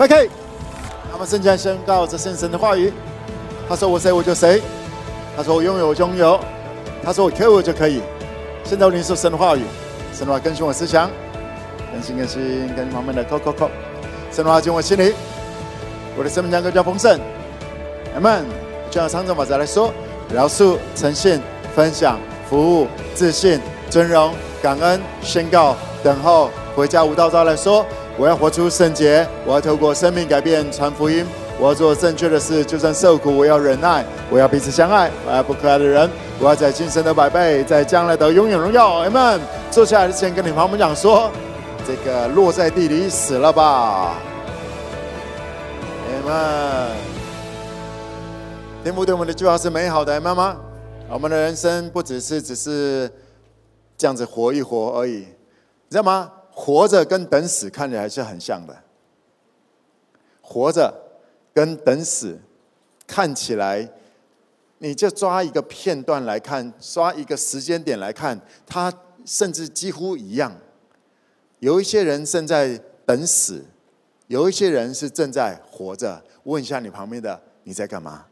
OK，那么圣经宣告这圣神的话语。他说：“我谁我就谁。”他说：“我拥有我拥有。”他说：“我可以我就可以。”现在我领受神的话语，神的话更新我思想，更新更新，更新旁边的扣扣扣。神的话进我心里，我的生命将更加丰盛。阿门。就像长者法则来说：饶恕、诚信、分享、服务、自信、尊荣、感恩、宣告、等候。回家无道招来说：我要活出圣洁，我要透过生命改变传福音。我要做正确的事，就算受苦，我要忍耐。我要彼此相爱，我要不可爱的人。我要在今生得百倍，在将来得永远荣耀。阿门。坐下来之前，跟你朋友们讲说：这个落在地里死了吧。阿门。天父对我们的计划是美好的，阿们吗？我们的人生不只是只是这样子活一活而已，你知道吗？活着跟等死看起来是很像的，活着。跟等死看起来，你就抓一个片段来看，抓一个时间点来看，它甚至几乎一样。有一些人正在等死，有一些人是正在活着。问一下你旁边的，你在干嘛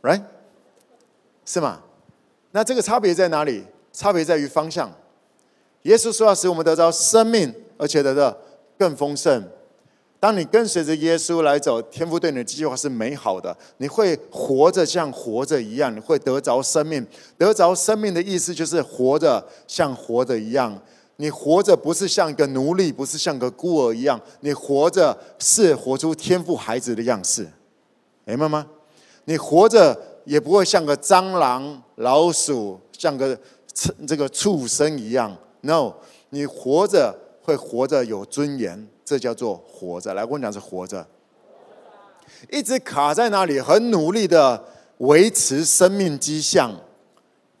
？Right？是吗？那这个差别在哪里？差别在于方向。耶稣说要使我们得着生命，而且得到。更丰盛。当你跟随着耶稣来走，天父对你的计划是美好的。你会活着像活着一样，你会得着生命。得着生命的意思就是活着像活着一样。你活着不是像一个奴隶，不是像个孤儿一样。你活着是活出天赋孩子的样式，明白吗？你活着也不会像个蟑螂、老鼠，像个这个畜生一样。No，你活着。会活着有尊严，这叫做活着。来，我跟你讲是活着，一直卡在那里，很努力的维持生命迹象，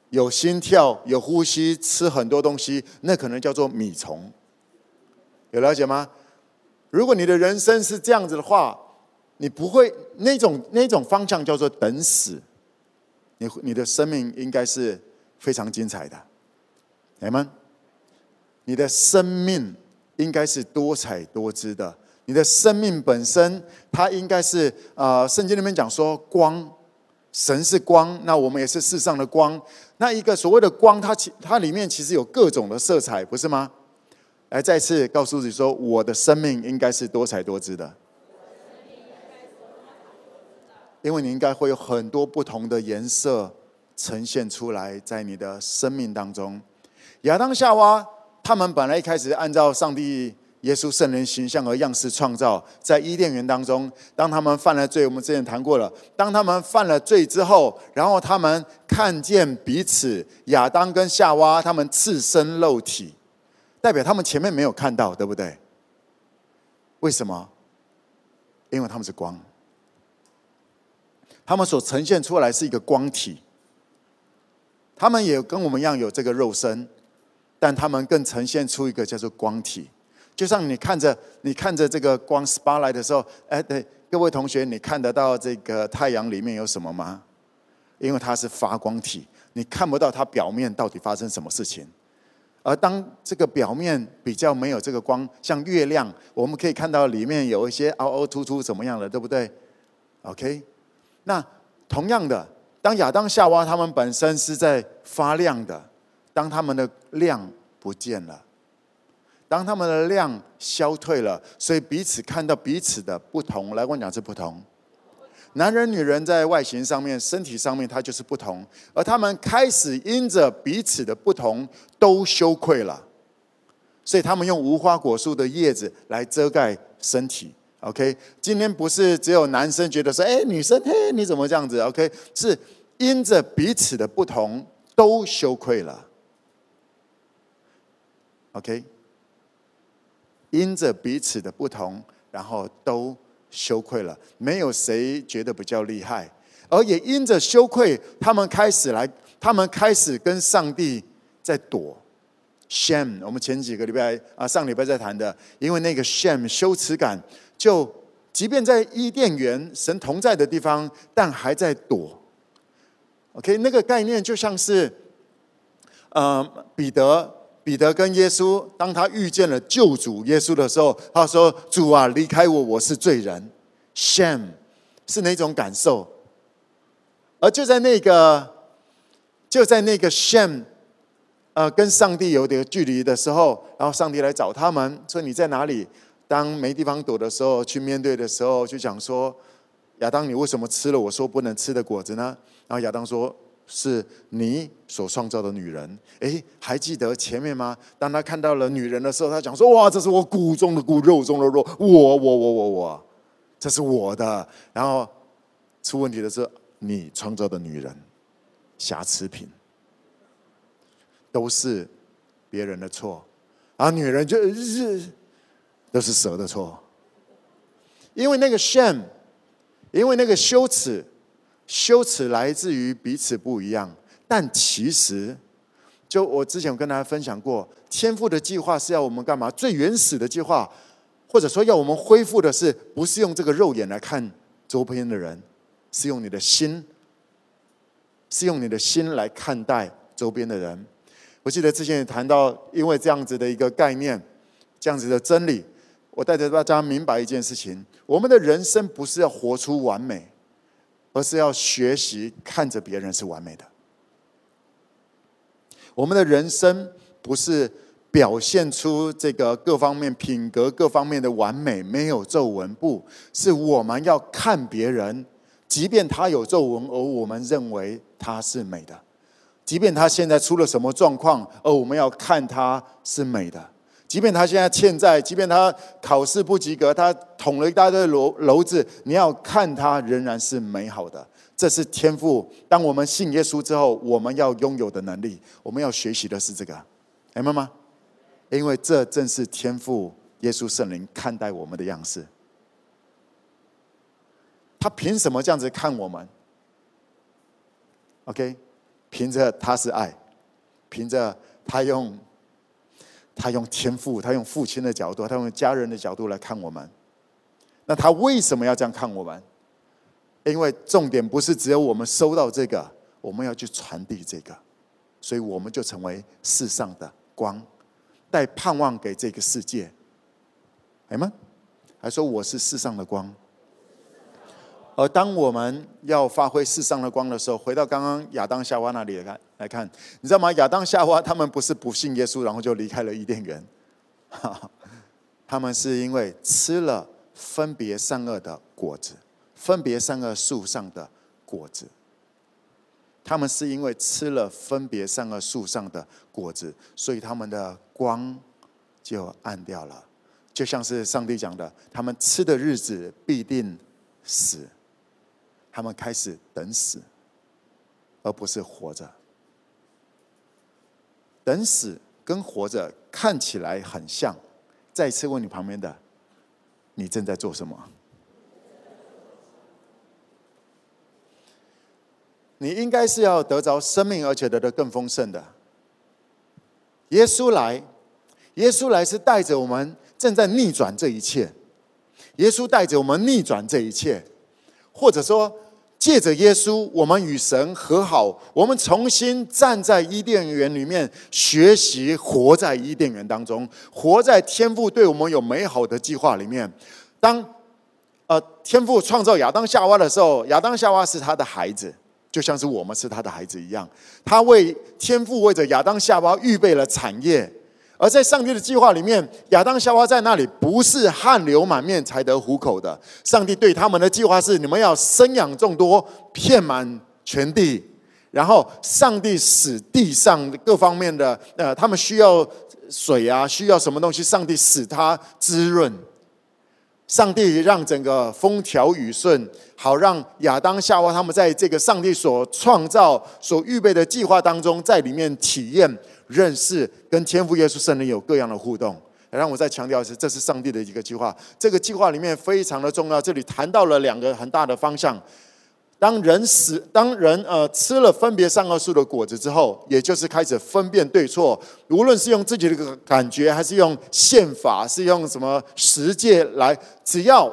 有心跳，有呼吸，吃很多东西，那可能叫做米虫。有了解吗？如果你的人生是这样子的话，你不会那种那种方向叫做等死。你你的生命应该是非常精彩的，你们。你的生命应该是多彩多姿的。你的生命本身，它应该是呃，圣经里面讲说光，神是光，那我们也是世上的光。那一个所谓的光，它其它里面其实有各种的色彩，不是吗？来，再次告诉你说，我的生命应该是多彩多姿的，因为你应该会有很多不同的颜色呈现出来在你的生命当中。亚当夏娃。他们本来一开始按照上帝、耶稣、圣人形象和样式创造，在伊甸园当中，当他们犯了罪，我们之前谈过了。当他们犯了罪之后，然后他们看见彼此，亚当跟夏娃他们赤身露体，代表他们前面没有看到，对不对？为什么？因为他们是光，他们所呈现出来是一个光体，他们也跟我们一样有这个肉身。但他们更呈现出一个叫做光体，就像你看着你看着这个光 spotlight 的时候，哎，对，各位同学，你看得到这个太阳里面有什么吗？因为它是发光体，你看不到它表面到底发生什么事情。而当这个表面比较没有这个光，像月亮，我们可以看到里面有一些凹凹凸凸怎么样的，对不对？OK，那同样的，当亚当夏娃他们本身是在发亮的。当他们的亮不见了，当他们的亮消退了，所以彼此看到彼此的不同。来，我讲是不同。男人、女人在外形上面、身体上面，他就是不同。而他们开始因着彼此的不同，都羞愧了。所以他们用无花果树的叶子来遮盖身体。OK，今天不是只有男生觉得说：“哎，女生，嘿，你怎么这样子？”OK，是因着彼此的不同，都羞愧了。OK，因着彼此的不同，然后都羞愧了。没有谁觉得比较厉害，而也因着羞愧，他们开始来，他们开始跟上帝在躲 shame。我们前几个礼拜啊，上礼拜在谈的，因为那个 shame 羞耻感，就即便在伊甸园神同在的地方，但还在躲。OK，那个概念就像是，呃，彼得。彼得跟耶稣，当他遇见了救主耶稣的时候，他说：“主啊，离开我，我是罪人。”Shame 是哪种感受？而就在那个，就在那个 shame，呃，跟上帝有点距离的时候，然后上帝来找他们，说：“你在哪里？”当没地方躲的时候，去面对的时候，就讲说：“亚当，你为什么吃了我说不能吃的果子呢？”然后亚当说。是你所创造的女人，诶，还记得前面吗？当他看到了女人的时候，他讲说：“哇，这是我骨中的骨，肉中的肉，我我我我我，这是我的。”然后出问题的是你创造的女人，瑕疵品，都是别人的错，而女人就是都是蛇的错，因为那个 shame，因为那个羞耻。羞耻来自于彼此不一样，但其实，就我之前有跟大家分享过，天赋的计划是要我们干嘛？最原始的计划，或者说要我们恢复的是，不是用这个肉眼来看周边的人，是用你的心，是用你的心来看待周边的人。我记得之前也谈到，因为这样子的一个概念，这样子的真理，我带着大家明白一件事情：我们的人生不是要活出完美。而是要学习看着别人是完美的。我们的人生不是表现出这个各方面品格各方面的完美，没有皱纹，不是我们要看别人，即便他有皱纹，而我们认为他是美的；即便他现在出了什么状况，而我们要看他是美的。即便他现在欠债，即便他考试不及格，他捅了一大堆篓篓子，你要看他仍然是美好的。这是天赋。当我们信耶稣之后，我们要拥有的能力，我们要学习的是这个，明白吗？因为这正是天赋耶稣圣灵看待我们的样式。他凭什么这样子看我们？OK，凭着他是爱，凭着他用。他用天父，他用父亲的角度，他用家人的角度来看我们。那他为什么要这样看我们？因为重点不是只有我们收到这个，我们要去传递这个，所以我们就成为世上的光，带盼望给这个世界。哎吗？还说我是世上的光。而当我们要发挥世上的光的时候，回到刚刚亚当夏娃那里来看，来看，你知道吗？亚当夏娃他们不是不信耶稣，然后就离开了伊甸园，他们是因为吃了分别善恶的果子，分别善恶树上的果子。他们是因为吃了分别善恶树上的果子，所以他们的光就暗掉了，就像是上帝讲的，他们吃的日子必定死。他们开始等死，而不是活着。等死跟活着看起来很像。再次问你旁边的，你正在做什么？你应该是要得着生命，而且得的更丰盛的。耶稣来，耶稣来是带着我们正在逆转这一切。耶稣带着我们逆转这一切，或者说。借着耶稣，我们与神和好，我们重新站在伊甸园里面，学习活在伊甸园当中，活在天父对我们有美好的计划里面。当呃天父创造亚当夏娃的时候，亚当夏娃是他的孩子，就像是我们是他的孩子一样。他为天父为着亚当夏娃预备了产业。而在上帝的计划里面，亚当夏娃在那里不是汗流满面才得糊口的。上帝对他们的计划是：你们要生养众多，遍满全地。然后，上帝使地上各方面的呃，他们需要水啊，需要什么东西，上帝使它滋润。上帝让整个风调雨顺，好让亚当夏娃他们在这个上帝所创造、所预备的计划当中，在里面体验。认识跟天赋耶稣圣灵有各样的互动，让我再强调一次，这是上帝的一个计划。这个计划里面非常的重要。这里谈到了两个很大的方向：当人死，当人呃吃了分别善恶树的果子之后，也就是开始分辨对错。无论是用自己的感觉，还是用宪法，是用什么实践来，只要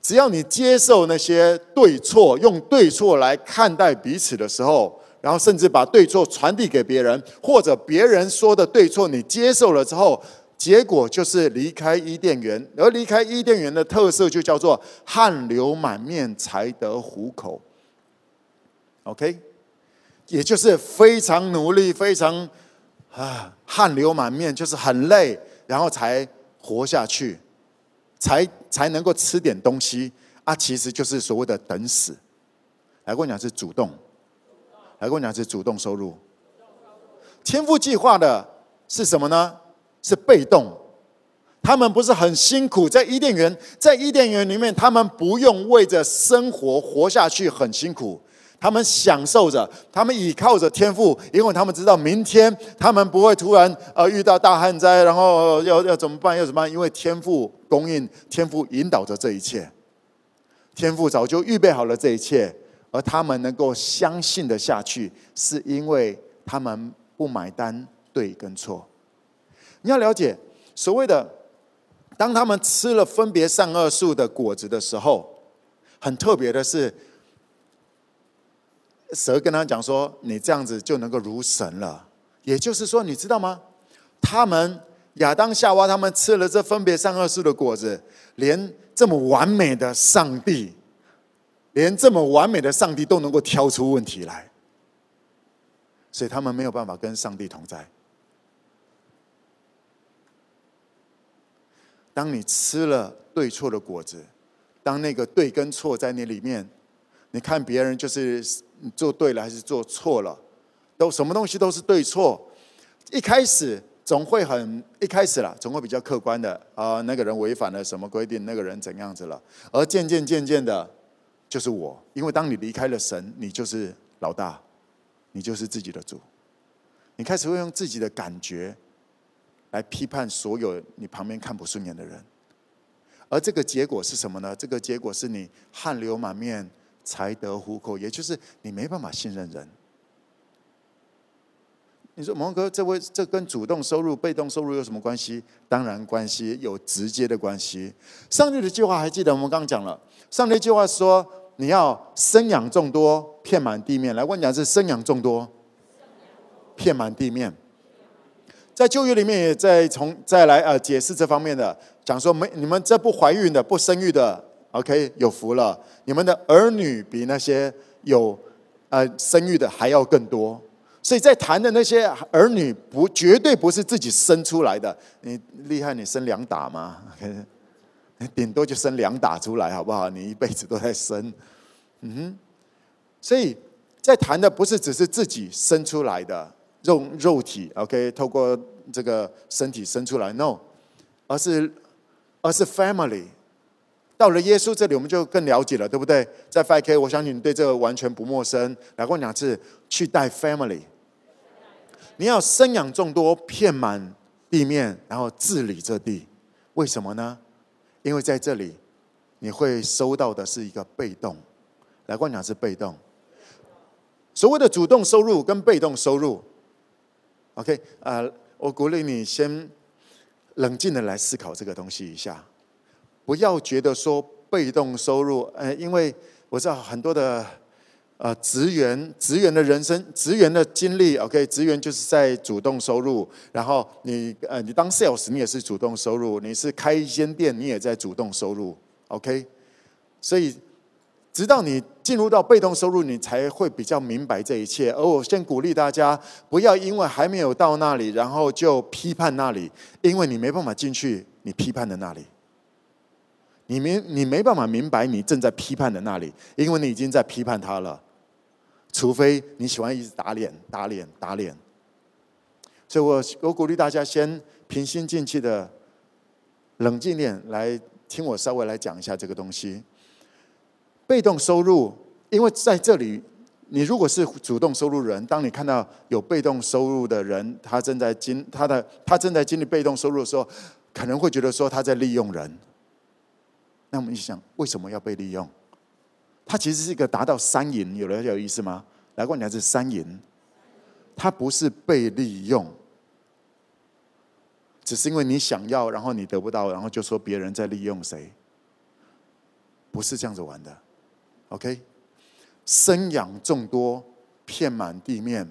只要你接受那些对错，用对错来看待彼此的时候。然后甚至把对错传递给别人，或者别人说的对错你接受了之后，结果就是离开伊甸园。而离开伊甸园的特色就叫做汗流满面才得糊口。OK，也就是非常努力，非常啊汗流满面，就是很累，然后才活下去，才才能够吃点东西啊，其实就是所谓的等死。来跟我讲是主动，来跟我讲是主动收入。天赋计划的是什么呢？是被动。他们不是很辛苦，在伊甸园，在伊甸园里面，他们不用为着生活活下去很辛苦，他们享受着，他们倚靠着天赋，因为他们知道明天他们不会突然呃遇到大旱灾，然后要要怎么办？要怎么办？因为天赋供应，天赋引导着这一切，天赋早就预备好了这一切。而他们能够相信的下去，是因为他们不买单对跟错。你要了解，所谓的当他们吃了分别善恶树的果子的时候，很特别的是，蛇跟他讲说：“你这样子就能够如神了。”也就是说，你知道吗？他们亚当夏娃他们吃了这分别善恶树的果子，连这么完美的上帝。连这么完美的上帝都能够挑出问题来，所以他们没有办法跟上帝同在。当你吃了对错的果子，当那个对跟错在你里面，你看别人就是做对了还是做错了，都什么东西都是对错。一开始总会很一开始啦，总会比较客观的啊，那个人违反了什么规定，那个人怎样子了，而渐渐渐渐的。就是我，因为当你离开了神，你就是老大，你就是自己的主。你开始会用自己的感觉来批判所有你旁边看不顺眼的人，而这个结果是什么呢？这个结果是你汗流满面才得糊口，也就是你没办法信任人。你说蒙哥，这位这跟主动收入、被动收入有什么关系？当然关系有直接的关系。上帝的计划还记得我们刚刚讲了，上帝计划说。你要生养众多，遍满地面。来，我讲是生养众多，遍满地面。在旧约里面也在从再来呃解释这方面的，讲说没你们这不怀孕的、不生育的，OK 有福了。你们的儿女比那些有呃生育的还要更多。所以在谈的那些儿女不绝对不是自己生出来的。你厉害，你生两打吗？Okay? 顶多就生两打出来，好不好？你一辈子都在生，嗯哼。所以在谈的不是只是自己生出来的肉肉体，OK，透过这个身体生出来，no，而是而是 family。到了耶稣这里，我们就更了解了，对不对？在 5K，我相信你对这个完全不陌生。来过两次，去带 family，你要生养众多，遍满地面，然后治理这地，为什么呢？因为在这里，你会收到的是一个被动，来观讲是被动。所谓的主动收入跟被动收入，OK，呃，我鼓励你先冷静的来思考这个东西一下，不要觉得说被动收入，呃，因为我知道很多的。呃，职员职员的人生，职员的经历，OK，职员就是在主动收入。然后你呃，你当 sales，你也是主动收入；你是开一间店，你也在主动收入，OK。所以，直到你进入到被动收入，你才会比较明白这一切。而我先鼓励大家，不要因为还没有到那里，然后就批判那里，因为你没办法进去，你批判的那里，你没你没办法明白你正在批判的那里，因为你已经在批判他了。除非你喜欢一直打脸、打脸、打脸，所以我我鼓励大家先平心静气的、冷静点来听我稍微来讲一下这个东西。被动收入，因为在这里，你如果是主动收入人，当你看到有被动收入的人，他正在经他的他正在经历被动收入的时候，可能会觉得说他在利用人。那我们一想，为什么要被利用？它其实是一个达到三赢，有人有意思吗？来过，你还是三赢，它不是被利用，只是因为你想要，然后你得不到，然后就说别人在利用谁，不是这样子玩的。OK，生养众多，遍满地面。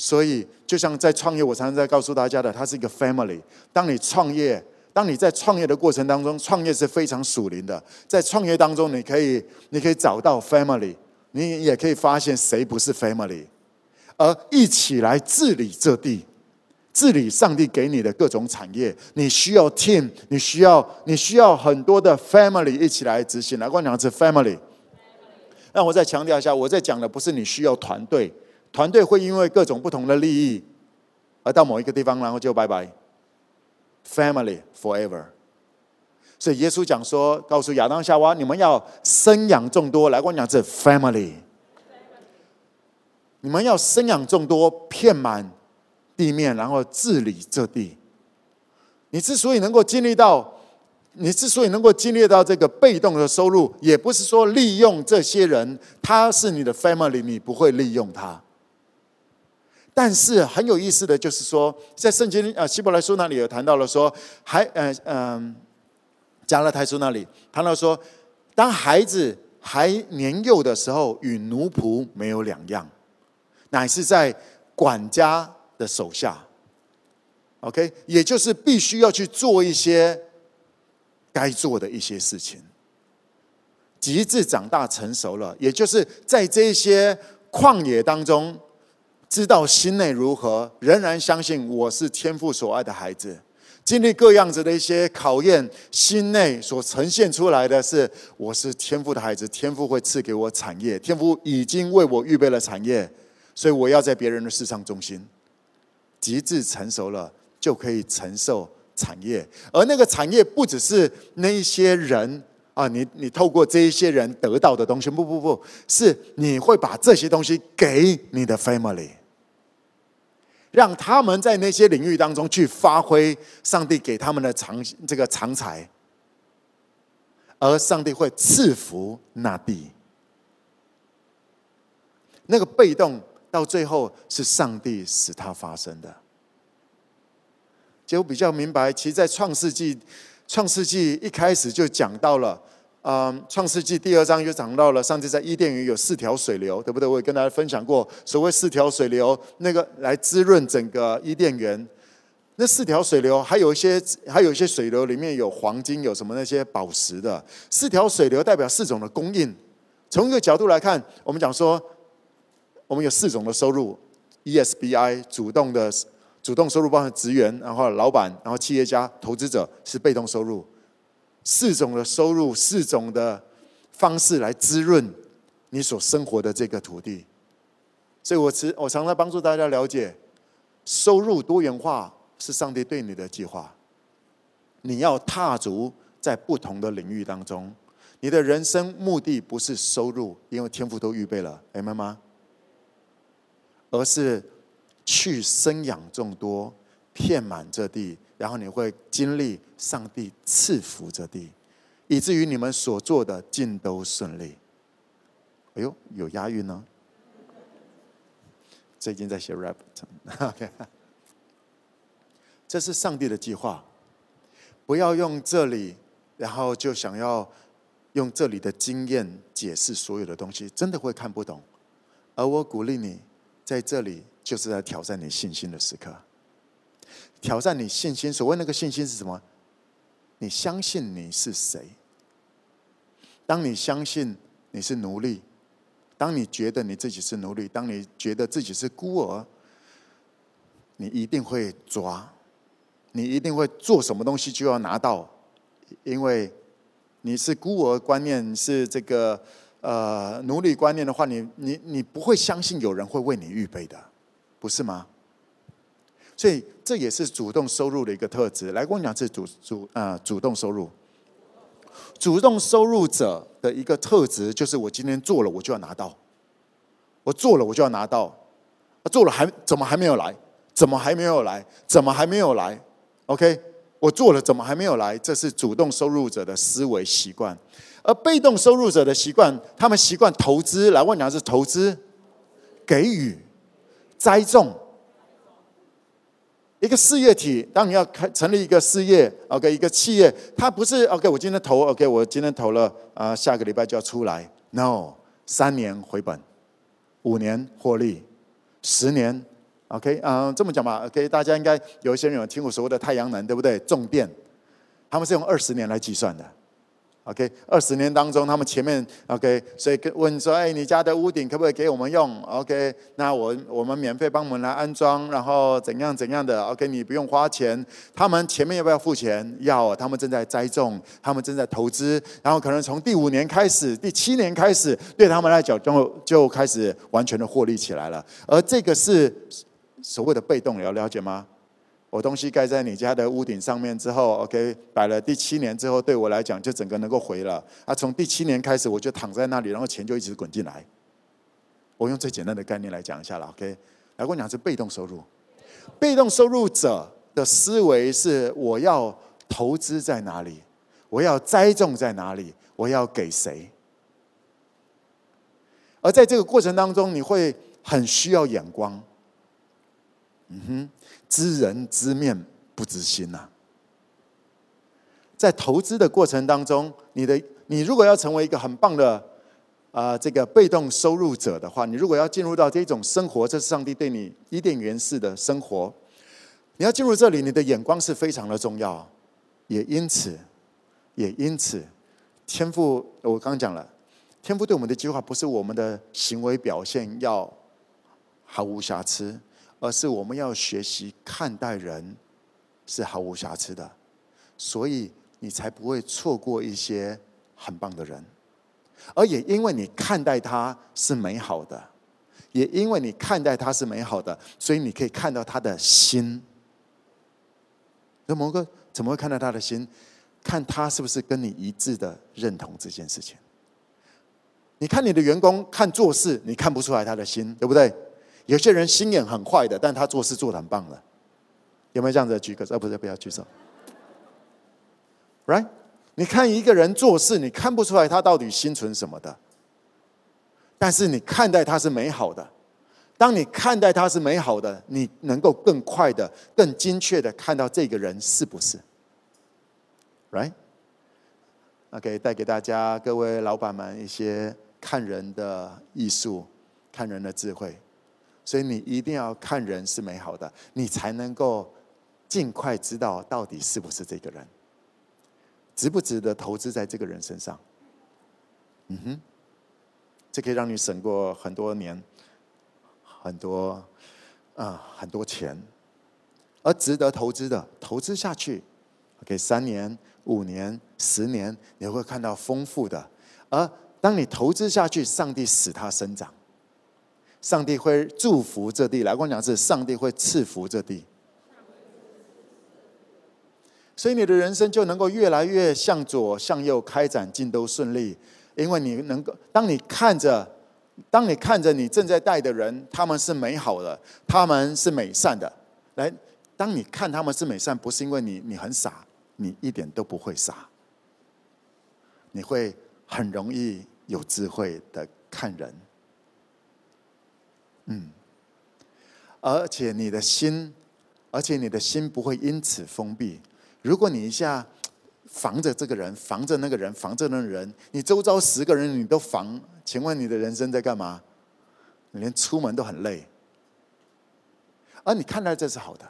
所以，就像在创业，我常常在告诉大家的，它是一个 family。当你创业，当你在创业的过程当中，创业是非常属灵的。在创业当中，你可以，你可以找到 family，你也可以发现谁不是 family，而一起来治理这地，治理上帝给你的各种产业。你需要 team，你需要，你需要很多的 family 一起来执行。来，我讲的是 family。那我再强调一下，我在讲的不是你需要团队。团队会因为各种不同的利益而到某一个地方，然后就拜拜。Family forever。所以耶稣讲说，告诉亚当夏娃，你们要生养众多。来，我讲这 family。你们要生养众多，遍满地面，然后治理这地。你之所以能够经历到，你之所以能够经历到这个被动的收入，也不是说利用这些人，他是你的 family，你不会利用他。但是很有意思的就是说，在圣经啊希伯来书那里有谈到了说，还嗯嗯加拉太书那里谈到说，当孩子还年幼的时候，与奴仆没有两样，乃是在管家的手下。OK，也就是必须要去做一些该做的一些事情。及至长大成熟了，也就是在这些旷野当中。知道心内如何，仍然相信我是天父所爱的孩子。经历各样子的一些考验，心内所呈现出来的是我是天父的孩子，天父会赐给我产业，天父已经为我预备了产业，所以我要在别人的市场中心。极致成熟了，就可以承受产业，而那个产业不只是那一些人。啊，你你透过这一些人得到的东西，不不不，是你会把这些东西给你的 family，让他们在那些领域当中去发挥上帝给他们的长这个长才，而上帝会赐福那地。那个被动到最后是上帝使它发生的。就比较明白，其实，在创世纪。创世纪一开始就讲到了，嗯，创世纪第二章就讲到了，上帝在伊甸园有四条水流，对不对？我也跟大家分享过，所谓四条水流，那个来滋润整个伊甸园。那四条水流还有一些，还有一些水流里面有黄金，有什么那些宝石的。四条水流代表四种的供应。从一个角度来看，我们讲说，我们有四种的收入：ESBI 主动的。主动收入包含职员，然后老板，然后企业家、投资者是被动收入。四种的收入，四种的方式来滋润你所生活的这个土地。所以我常我常常帮助大家了解，收入多元化是上帝对你的计划。你要踏足在不同的领域当中，你的人生目的不是收入，因为天赋都预备了，明白吗？而是。去生养众多，遍满这地，然后你会经历上帝赐福这地，以至于你们所做的尽都顺利。哎呦，有押韵呢！最近在写 rap，OK，这是上帝的计划。不要用这里，然后就想要用这里的经验解释所有的东西，真的会看不懂。而我鼓励你在这里。就是在挑战你信心的时刻，挑战你信心。所谓那个信心是什么？你相信你是谁？当你相信你是奴隶，当你觉得你自己是奴隶，当你觉得自己是孤儿，你一定会抓，你一定会做什么东西就要拿到，因为你是孤儿观念是这个呃奴隶观念的话，你你你不会相信有人会为你预备的。不是吗？所以这也是主动收入的一个特质。来，跟我讲，这主主啊，主动收入，主动收入者的一个特质就是：我今天做了，我就要拿到；我做了，我就要拿到；做了还怎么还没有来？怎么还没有来？怎么还没有来？OK，我做了，怎么还没有来？这是主动收入者的思维习惯。而被动收入者的习惯，他们习惯投资。来，问你，是投资、给予。栽种一个事业体，当你要开成立一个事业，OK，一个企业，它不是 OK。我今天投，OK，我今天投了啊，下个礼拜就要出来。No，三年回本，五年获利十年，OK，嗯，这么讲吧，OK，大家应该有一些人有听过所谓的太阳能，对不对？重电，他们是用二十年来计算的。OK，二十年当中，他们前面 OK，所以问说，哎，你家的屋顶可不可以给我们用？OK，那我我们免费帮我们来安装，然后怎样怎样的？OK，你不用花钱。他们前面要不要付钱？要。他们正在栽种，他们正在投资，然后可能从第五年开始，第七年开始，对他们来讲就就开始完全的获利起来了。而这个是所谓的被动，你要了解吗？我东西盖在你家的屋顶上面之后，OK，摆了第七年之后，对我来讲就整个能够回了。啊，从第七年开始，我就躺在那里，然后钱就一直滚进来。我用最简单的概念来讲一下了，OK。来，我讲是被动收入，被动收入者的思维是：我要投资在哪里？我要栽种在哪里？我要给谁？而在这个过程当中，你会很需要眼光。嗯哼。知人知面不知心呐、啊，在投资的过程当中，你的你如果要成为一个很棒的啊、这个被动收入者的话，你如果要进入到这种生活，这是上帝对你伊甸园式的生活，你要进入这里，你的眼光是非常的重要。也因此，也因此，天赋我刚讲了，天赋对我们的计划不是我们的行为表现要毫无瑕疵。而是我们要学习看待人是毫无瑕疵的，所以你才不会错过一些很棒的人，而也因为你看待他是美好的，也因为你看待他是美好的，所以你可以看到他的心。那蒙哥怎么会看到他的心？看他是不是跟你一致的认同这件事情？你看你的员工看做事，你看不出来他的心，对不对？有些人心眼很坏的，但他做事做得很棒的，有没有这样子的举个手？不是，不要举手。Right？你看一个人做事，你看不出来他到底心存什么的，但是你看待他是美好的。当你看待他是美好的，你能够更快的、更精确的看到这个人是不是？Right？OK，带给大家各位老板们一些看人的艺术，看人的智慧。所以你一定要看人是美好的，你才能够尽快知道到底是不是这个人，值不值得投资在这个人身上。嗯哼，这可以让你省过很多年，很多啊、很多钱，而值得投资的，投资下去，OK，三年、五年、十年，你会看到丰富的。而当你投资下去，上帝使它生长。上帝会祝福这地，来跟我讲是上帝会赐福这地，所以你的人生就能够越来越向左向右开展，尽都顺利。因为你能够，当你看着，当你看着你正在带的人，他们是美好的，他们是美善的。来，当你看他们是美善，不是因为你你很傻，你一点都不会傻，你会很容易有智慧的看人。嗯，而且你的心，而且你的心不会因此封闭。如果你一下防着这个人，防着那个人，防着那个人，你周遭十个人你都防，请问你的人生在干嘛？你连出门都很累。而你看待这是好的，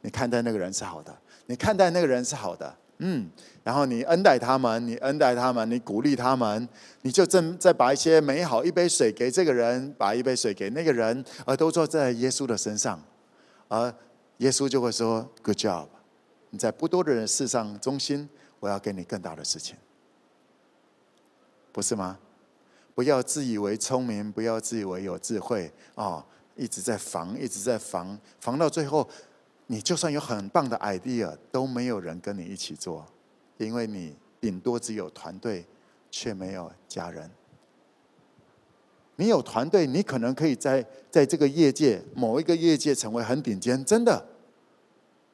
你看待那个人是好的，你看待那个人是好的。嗯，然后你恩待他们，你恩待他们，你鼓励他们，你就正再把一些美好，一杯水给这个人，把一杯水给那个人，而都坐在耶稣的身上，而耶稣就会说：“Good job，你在不多的人事上忠心，我要给你更大的事情，不是吗？不要自以为聪明，不要自以为有智慧哦，一直在防，一直在防，防到最后。”你就算有很棒的 idea，都没有人跟你一起做，因为你顶多只有团队，却没有家人。你有团队，你可能可以在在这个业界某一个业界成为很顶尖，真的，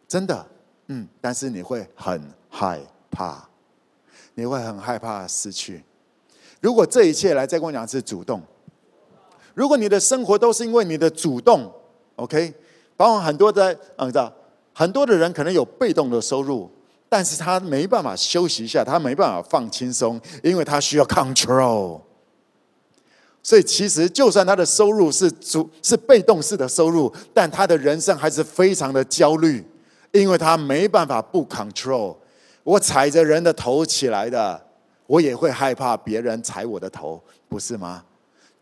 真的，嗯，但是你会很害怕，你会很害怕失去。如果这一切来再跟我讲是主动，如果你的生活都是因为你的主动，OK。包括很多的，嗯，知道很多的人可能有被动的收入，但是他没办法休息一下，他没办法放轻松，因为他需要 control。所以其实就算他的收入是主是被动式的收入，但他的人生还是非常的焦虑，因为他没办法不 control。我踩着人的头起来的，我也会害怕别人踩我的头，不是吗？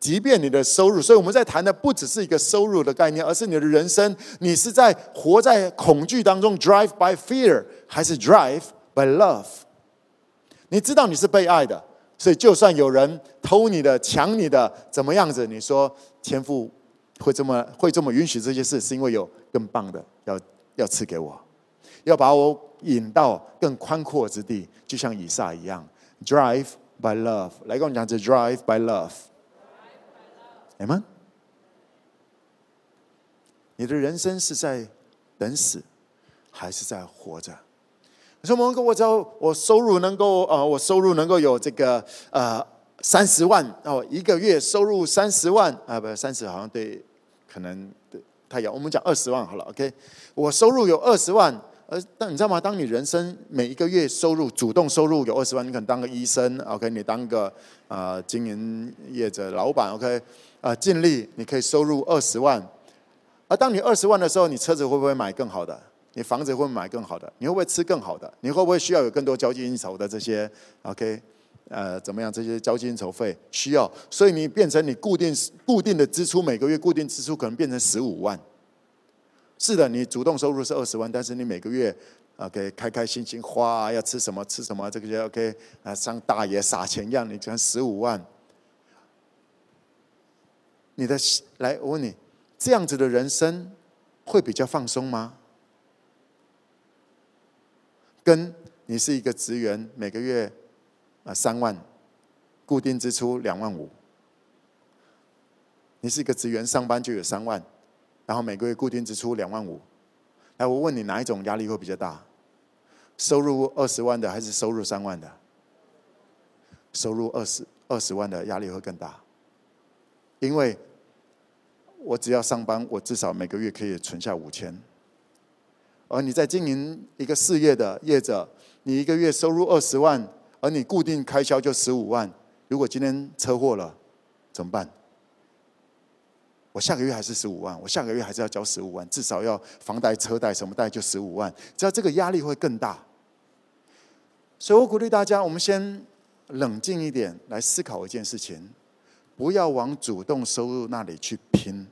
即便你的收入，所以我们在谈的不只是一个收入的概念，而是你的人生，你是在活在恐惧当中，drive by fear，还是 drive by love？你知道你是被爱的，所以就算有人偷你的、抢你的，怎么样子？你说天父会这么会这么允许这些事，是因为有更棒的要要赐给我，要把我引到更宽阔之地，就像以撒一样，drive by love。来跟我讲，这 drive by love。哎吗？你的人生是在等死，还是在活着？你说：“蒙哥，我只要我收入能够呃，我收入能够有这个呃三十万哦，一个月收入三十万啊，不，三十好像对，可能对太阳。我们讲二十万好了，OK，我收入有二十万。”呃，但你知道吗？当你人生每一个月收入主动收入有二十万，你可能当个医生，OK？你当个啊、呃、经营业者老板，OK？啊、尽力你可以收入二十万。而当你二十万的时候，你车子会不会买更好的？你房子会不会买更好的？你会不会吃更好的？你会不会需要有更多交际应酬的这些？OK？呃，怎么样？这些交际应酬费需要，所以你变成你固定固定的支出，每个月固定支出可能变成十五万。是的，你主动收入是二十万，但是你每个月，OK，开开心心花，要吃什么吃什么，这个就 OK，啊，像大爷撒钱一样，你赚十五万，你的来，我问你，这样子的人生会比较放松吗？跟你是一个职员，每个月啊三万，固定支出两万五，你是一个职员，上班就有三万。然后每个月固定支出两万五，来，我问你哪一种压力会比较大？收入二十万的还是收入三万的？收入二十二十万的压力会更大，因为我只要上班，我至少每个月可以存下五千。而你在经营一个事业的业者，你一个月收入二十万，而你固定开销就十五万，如果今天车祸了，怎么办？我下个月还是十五万，我下个月还是要交十五万，至少要房贷、车贷什么贷就十五万，只要这个压力会更大。所以我鼓励大家，我们先冷静一点来思考一件事情，不要往主动收入那里去拼，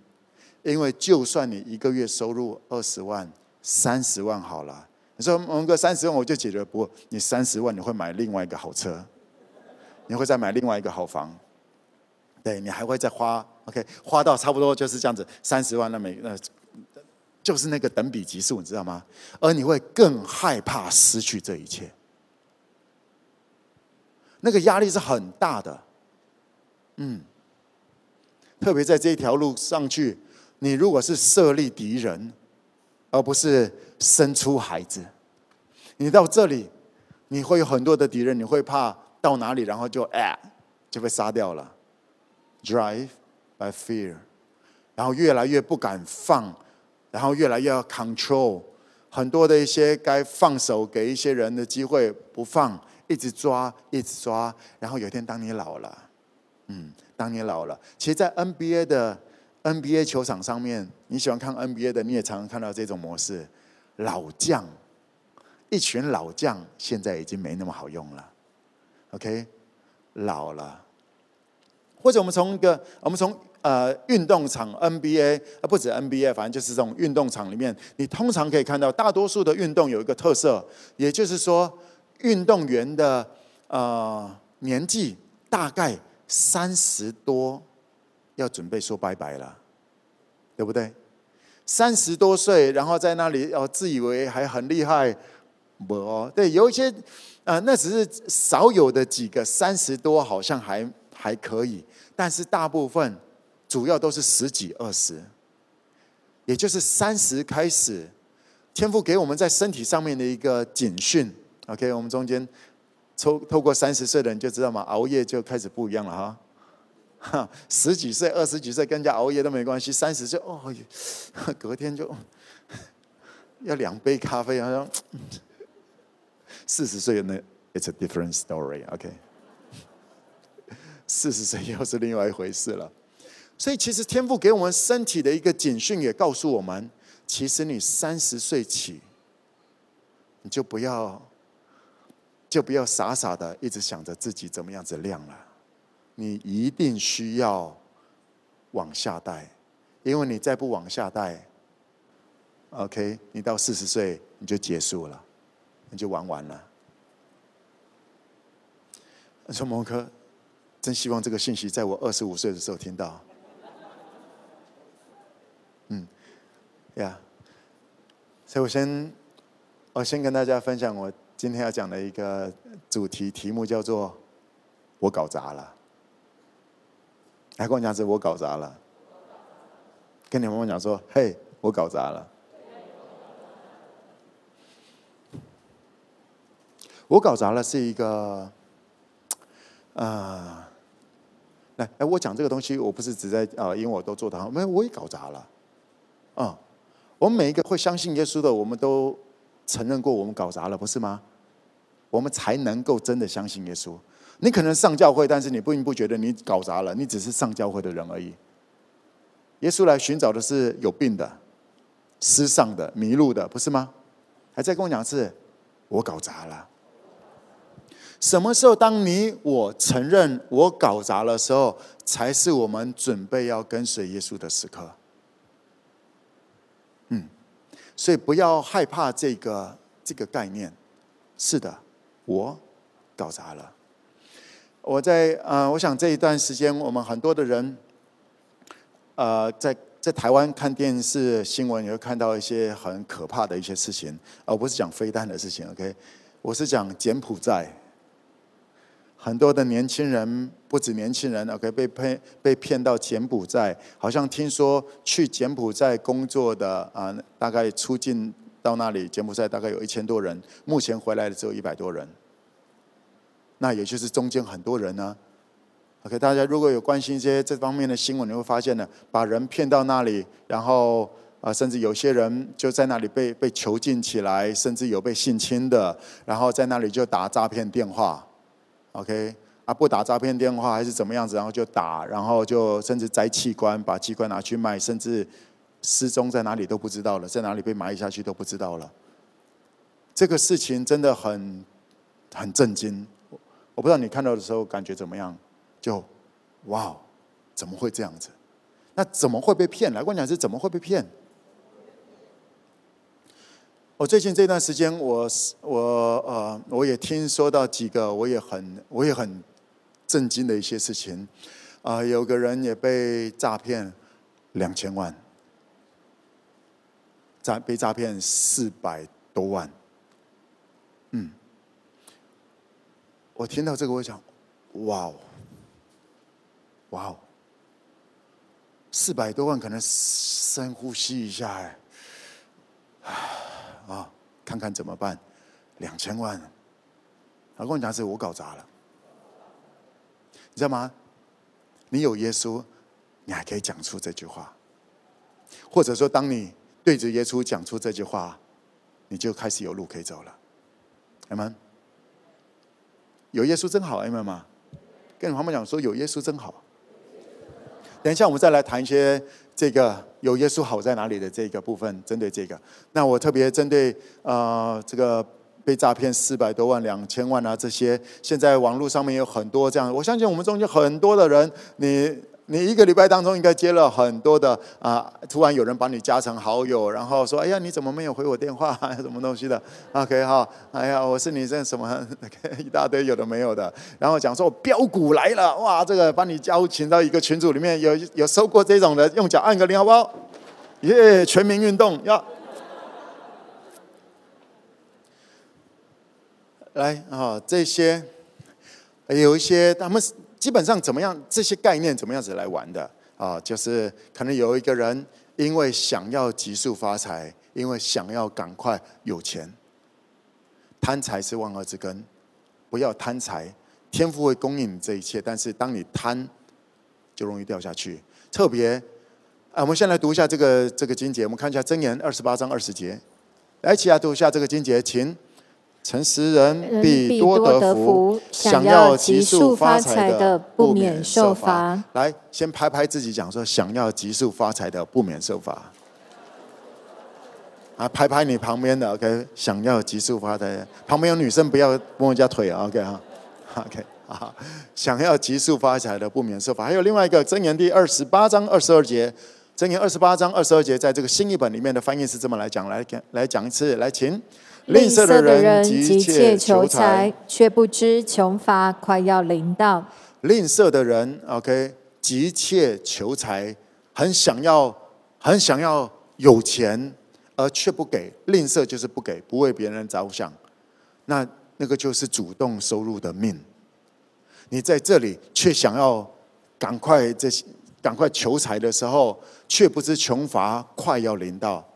因为就算你一个月收入二十万、三十万好了，你说蒙哥三十万我就解决，不你三十万你会买另外一个好车，你会再买另外一个好房。对，你还会再花，OK，花到差不多就是这样子，三十万那每那，就是那个等比级数，你知道吗？而你会更害怕失去这一切，那个压力是很大的，嗯，特别在这一条路上去，你如果是设立敌人，而不是生出孩子，你到这里，你会有很多的敌人，你会怕到哪里，然后就哎，就被杀掉了。Drive by fear，然后越来越不敢放，然后越来越要 control，很多的一些该放手给一些人的机会不放，一直抓，一直抓，然后有一天当你老了，嗯，当你老了，其实，在 NBA 的 NBA 球场上面，你喜欢看 NBA 的，你也常常看到这种模式，老将，一群老将，现在已经没那么好用了，OK，老了。或者我们从一个，我们从呃运动场 NBA，啊不止 NBA，反正就是这种运动场里面，你通常可以看到大多数的运动有一个特色，也就是说，运动员的呃年纪大概三十多，要准备说拜拜了，对不对？三十多岁，然后在那里哦自以为还很厉害，不哦，对，有一些啊、呃，那只是少有的几个三十多，好像还还可以。但是大部分主要都是十几二十，也就是三十开始，天父给我们在身体上面的一个警讯。OK，我们中间抽透过三十岁的人就知道嘛，熬夜就开始不一样了哈。十几岁、二十几岁跟人家熬夜都没关系，三十岁哦，隔天就 要两杯咖啡，好像四十岁那，It's a different story。OK。四十岁又是另外一回事了。所以，其实天赋给我们身体的一个警讯，也告诉我们：其实你三十岁起，你就不要，就不要傻傻的一直想着自己怎么样子亮了。你一定需要往下带，因为你再不往下带，OK，你到四十岁你就结束了，你就玩完了。说蒙科，真希望这个信息在我二十五岁的时候听到。嗯，呀，所以我先，我先跟大家分享我今天要讲的一个主题，题目叫做“我搞砸了”。来跟我讲是我搞砸了，跟你们讲说：“嘿，我搞砸了。”我搞砸了是一个。啊，来，哎，我讲这个东西，我不是只在啊，因为我都做得好，没有，我也搞砸了。啊，我们每一个会相信耶稣的，我们都承认过我们搞砸了，不是吗？我们才能够真的相信耶稣。你可能上教会，但是你并不觉得你搞砸了，你只是上教会的人而已。耶稣来寻找的是有病的、失丧的、迷路的，不是吗？还在跟我讲是，我搞砸了。什么时候，当你我承认我搞砸了的时候，才是我们准备要跟随耶稣的时刻。嗯，所以不要害怕这个这个概念。是的，我搞砸了。我在呃，我想这一段时间，我们很多的人，呃，在在台湾看电视新闻，也会看到一些很可怕的一些事情。而不是讲飞弹的事情，OK？我是讲柬埔寨。很多的年轻人，不止年轻人，OK，被骗被骗到柬埔寨，好像听说去柬埔寨工作的啊，大概出境到那里，柬埔寨大概有一千多人，目前回来的只有一百多人。那也就是中间很多人呢，OK，大家如果有关心一些这方面的新闻，你会发现呢，把人骗到那里，然后啊，甚至有些人就在那里被被囚禁起来，甚至有被性侵的，然后在那里就打诈骗电话。OK，啊，不打诈骗电话还是怎么样子，然后就打，然后就甚至摘器官，把器官拿去卖，甚至失踪在哪里都不知道了，在哪里被埋下去都不知道了。这个事情真的很很震惊，我不知道你看到的时候感觉怎么样？就哇，怎么会这样子？那怎么会被骗？来，我讲是怎么会被骗？我最近这段时间，我我呃，我也听说到几个，我也很我也很震惊的一些事情。啊、有个人也被诈骗两千万，诈被诈骗四百多万。嗯，我听到这个，我想，哇哦，哇哦，四百多万，可能深呼吸一下，哎，啊、看看怎么办？两千万，他跟我讲是我搞砸了，你知道吗？你有耶稣，你还可以讲出这句话，或者说，当你对着耶稣讲出这句话，你就开始有路可以走了，阿门。有耶稣真好，阿门吗？跟你旁边讲说，有耶稣真好。等一下，我们再来谈一些。这个有耶稣好在哪里的这个部分，针对这个，那我特别针对呃这个被诈骗四百多万、两千万啊这些，现在网络上面有很多这样，我相信我们中间很多的人，你。你一个礼拜当中应该接了很多的啊，突然有人把你加成好友，然后说：“哎呀，你怎么没有回我电话？什么东西的？”OK 哈，哎呀，我是你这什么？OK，一大堆有的没有的，然后讲说我飙股来了，哇，这个把你邀请到一个群组里面，有有收过这种的，用脚按个铃好不好？耶，全民运动要来啊，这些有一些他们。基本上怎么样？这些概念怎么样子来玩的啊？就是可能有一个人因为想要急速发财，因为想要赶快有钱，贪财是万恶之根，不要贪财，天赋会供应你这一切。但是当你贪，就容易掉下去。特别啊，我们先来读一下这个这个经节，我们看一下箴言二十八章二十节，来起来读一下这个经节，请诚实人必多得福，想要急速发财的不免受罚。来，先拍拍自己，讲说想要急速发财的不免受罚。啊，拍拍你旁边的，OK，想要急速发财，旁边有女生不要摸人家腿，OK 哈，OK 啊，想要急速发财的不免受罚。还有另外一个箴言第二十八章二十二节，箴言二十八章二十二节，在这个新译本里面的翻译是这么来讲，来来讲一次，来请。吝啬的人急切求财，却不知穷乏快要临到。吝啬的人，OK，急切求财，很想要，很想要有钱，而却不给。吝啬就是不给，不为别人着想。那那个就是主动收入的命。你在这里却想要赶快这些赶快求财的时候，却不知穷乏快要临到。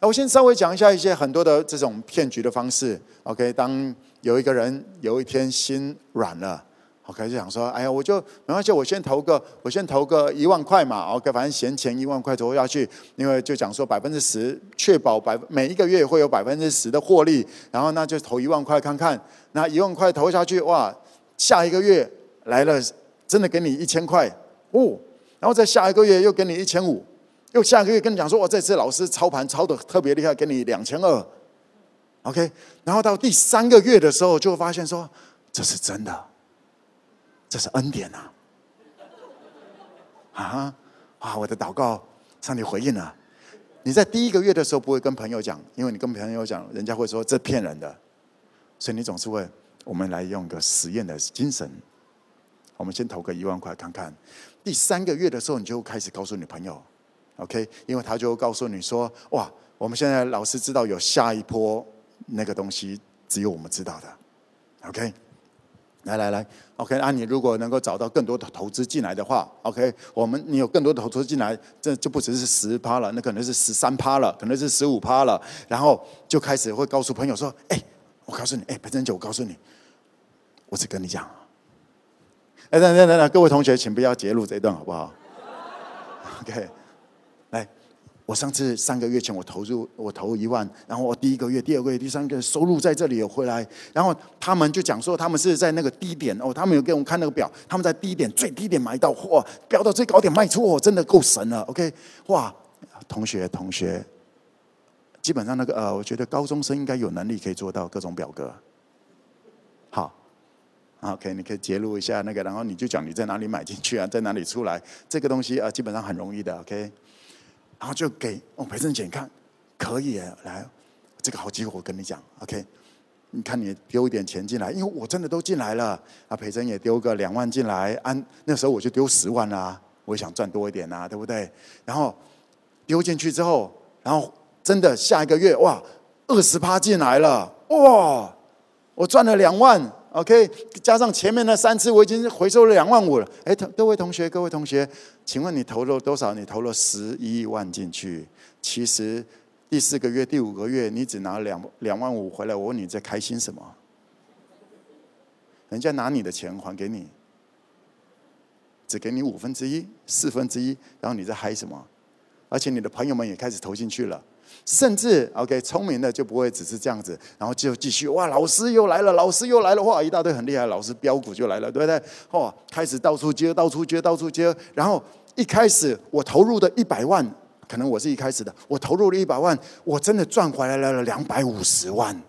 那我先稍微讲一下一些很多的这种骗局的方式。OK，当有一个人有一天心软了，OK 就想说，哎呀，我就没关系，我先投个，我先投个一万块嘛。OK，反正闲钱一万块投下去，因为就讲说百分之十确保百每一个月会有百分之十的获利，然后那就投一万块看看。那一万块投下去，哇，下一个月来了，真的给你一千块哦，然后再下一个月又给你一千五。又下个月跟你讲说，我这次老师操盘操的特别厉害，给你两千二，OK。然后到第三个月的时候，就会发现说，这是真的，这是恩典呐！啊啊！我的祷告，上帝回应了。你在第一个月的时候不会跟朋友讲，因为你跟朋友讲，人家会说这骗人的，所以你总是会，我们来用个实验的精神，我们先投个一万块看看。第三个月的时候，你就开始告诉你朋友。OK，因为他就告诉你说：“哇，我们现在老师知道有下一波那个东西，只有我们知道的。”OK，来来来，OK，那你如果能够找到更多的投资进来的话，OK，我们你有更多的投资进来，这就不只是十趴了，那可能是十三趴了，可能是十五趴了，然后就开始会告诉朋友说：“哎，我告诉你，哎，白珍姐，我告诉你，我只跟你讲。”哎，等等等等，各位同学，请不要截录这一段好不好？OK。我上次三个月前我投入我投一万，然后我第一个月、第二个月、第三个月收入在这里有回来，然后他们就讲说他们是在那个低点哦，他们有给我们看那个表，他们在低点最低点买到货，飙到最高点卖出货，真的够神了。OK，哇，同学同学，基本上那个呃，我觉得高中生应该有能力可以做到各种表格。好，OK，你可以揭露一下那个，然后你就讲你在哪里买进去啊，在哪里出来，这个东西啊、基本上很容易的。OK。然后就给哦，培正姐，看可以来，这个好机会，我跟你讲，OK？你看你丢一点钱进来，因为我真的都进来了。啊，培正也丢个两万进来，按那时候我就丢十万啦，我也想赚多一点呐，对不对？然后丢进去之后，然后真的下一个月哇，二十趴进来了，哇，我赚了两万。OK，加上前面那三次，我已经回收了两万五了。哎，同各位同学，各位同学，请问你投了多少？你投了十一万进去，其实第四个月、第五个月，你只拿两两万五回来。我问你在开心什么？人家拿你的钱还给你，只给你五分之一、四分之一，然后你在嗨什么？而且你的朋友们也开始投进去了。甚至 OK，聪明的就不会只是这样子，然后就继续哇，老师又来了，老师又来了，哇，一大堆很厉害的，老师标股就来了，对不对？哦，开始到处接，到处接，到处接，然后一开始我投入的一百万，可能我是一开始的，我投入了一百万，我真的赚回来了两百五十万。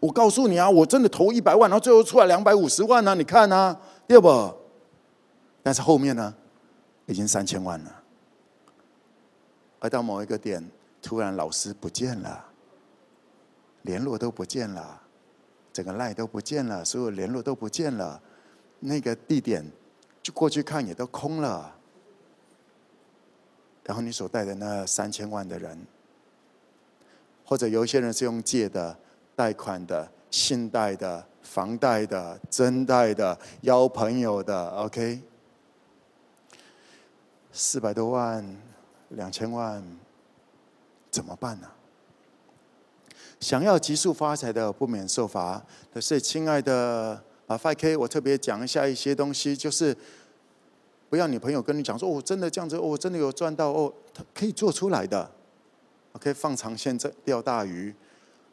我告诉你啊，我真的投一百万，然后最后出来两百五十万呢，你看啊，对不？但是后面呢，已经三千万了。而到某一个点，突然老师不见了，联络都不见了，整个赖都不见了，所有联络都不见了，那个地点就过去看也都空了。然后你所带的那三千万的人，或者有一些人是用借的、贷款的、信贷的、房贷的、真贷的、邀朋友的，OK，四百多万。两千万怎么办呢？想要急速发财的不免受罚。可是，亲爱的啊，FK，我特别讲一下一些东西，就是不要你朋友跟你讲说，哦，真的这样子，哦，真的有赚到，哦，他可以做出来的。OK，放长线钓大鱼。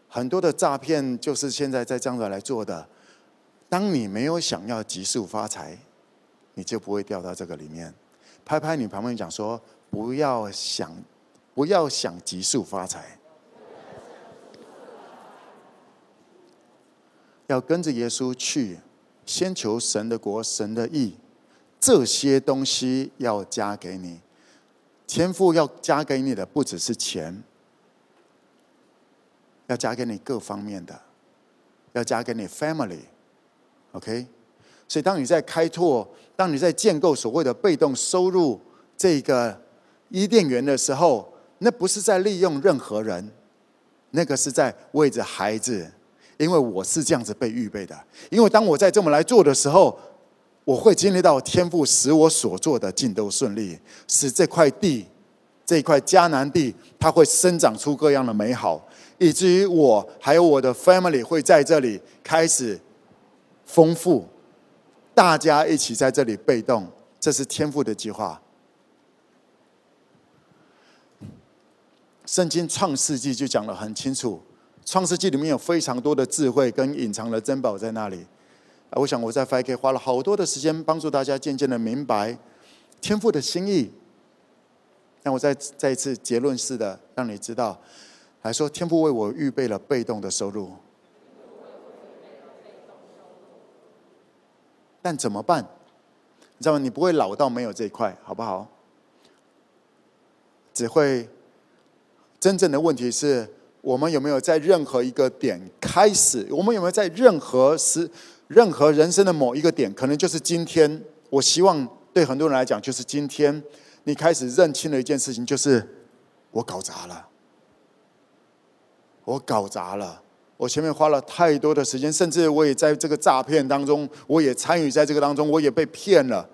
很多的诈骗就是现在在这样子来做的。当你没有想要急速发财，你就不会掉到这个里面。拍拍你旁边讲说，不要想，不要想急速发财，要跟着耶稣去，先求神的国、神的义，这些东西要加给你。天赋要加给你的不只是钱，要加给你各方面的，要加给你 family，OK？所以当你在开拓。当你在建构所谓的被动收入这个伊甸园的时候，那不是在利用任何人，那个是在为着孩子，因为我是这样子被预备的。因为当我在这么来做的时候，我会经历到天赋使我所做的尽都顺利，使这块地，这块迦南地，它会生长出各样的美好，以至于我还有我的 family 会在这里开始丰富。大家一起在这里被动，这是天赋的计划。圣经创世纪就讲得很清楚，创世纪里面有非常多的智慧跟隐藏的珍宝在那里。我想我在 FK 花了好多的时间，帮助大家渐渐的明白天赋的心意。让我再再一次结论式的让你知道，来说天赋为我预备了被动的收入。但怎么办？你知道吗？你不会老到没有这一块，好不好？只会真正的问题是我们有没有在任何一个点开始？我们有没有在任何时、任何人生的某一个点？可能就是今天。我希望对很多人来讲，就是今天你开始认清了一件事情，就是我搞砸了，我搞砸了。我前面花了太多的时间，甚至我也在这个诈骗当中，我也参与在这个当中，我也被骗了，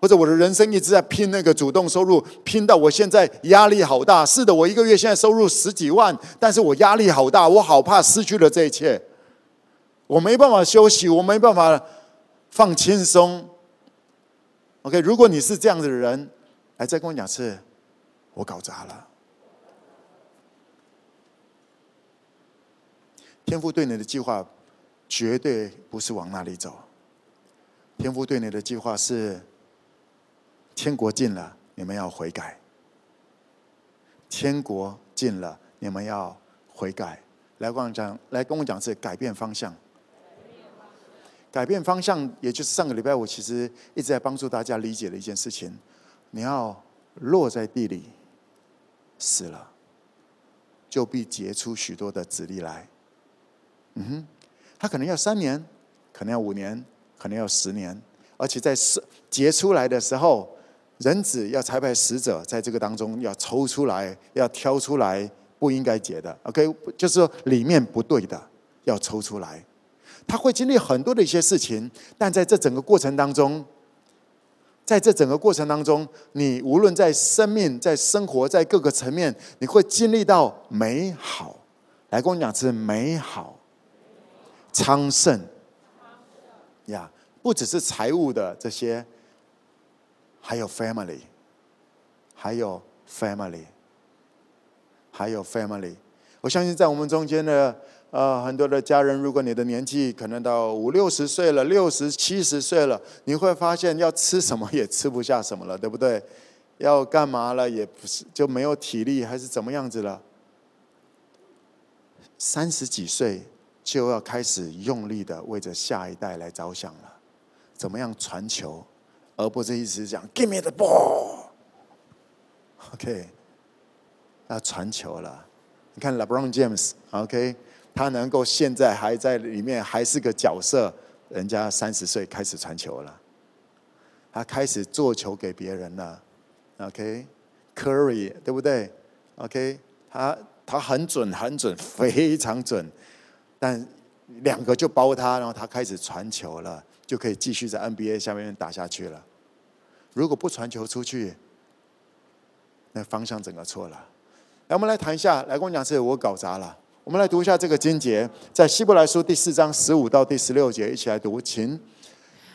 或者我的人生一直在拼那个主动收入，拼到我现在压力好大。是的，我一个月现在收入十几万，但是我压力好大，我好怕失去了这一切，我没办法休息，我没办法放轻松。OK，如果你是这样子的人，来再跟我讲是，我搞砸了。天赋对你的计划绝对不是往那里走。天赋对你的计划是：天国近了，你们要悔改。天国近了，你们要悔改。来跟我讲，来跟我讲是改变方向。改变方向，也就是上个礼拜我其实一直在帮助大家理解的一件事情：你要落在地里，死了，就必结出许多的子粒来。嗯哼，他可能要三年，可能要五年，可能要十年，而且在结出来的时候，人子要裁派使者在这个当中要抽出来，要挑出来不应该结的。OK，就是说里面不对的要抽出来。他会经历很多的一些事情，但在这整个过程当中，在这整个过程当中，你无论在生命、在生活、在各个层面，你会经历到美好。来跟我讲是美好。昌盛，呀，不只是财务的这些，还有 family，还有 family，还有 family。我相信在我们中间的呃很多的家人，如果你的年纪可能到五六十岁了，六十七十岁了，你会发现要吃什么也吃不下什么了，对不对？要干嘛了也不是就没有体力，还是怎么样子了？三十几岁。就要开始用力的为着下一代来着想了，怎么样传球，而不是一直讲 “Give me the ball”。OK，要传球了。你看 LeBron James，OK，他能够现在还在里面还是个角色，人家三十岁开始传球了，他开始做球给别人了。OK，Curry，对不对？OK，他他很准，很准，非常准。但两个就包他，然后他开始传球了，就可以继续在 NBA 下面打下去了。如果不传球出去，那方向整个错了。来，我们来谈一下，来跟我讲，是我搞砸了。我们来读一下这个经节，在希伯来书第四章十五到第十六节，一起来读，请。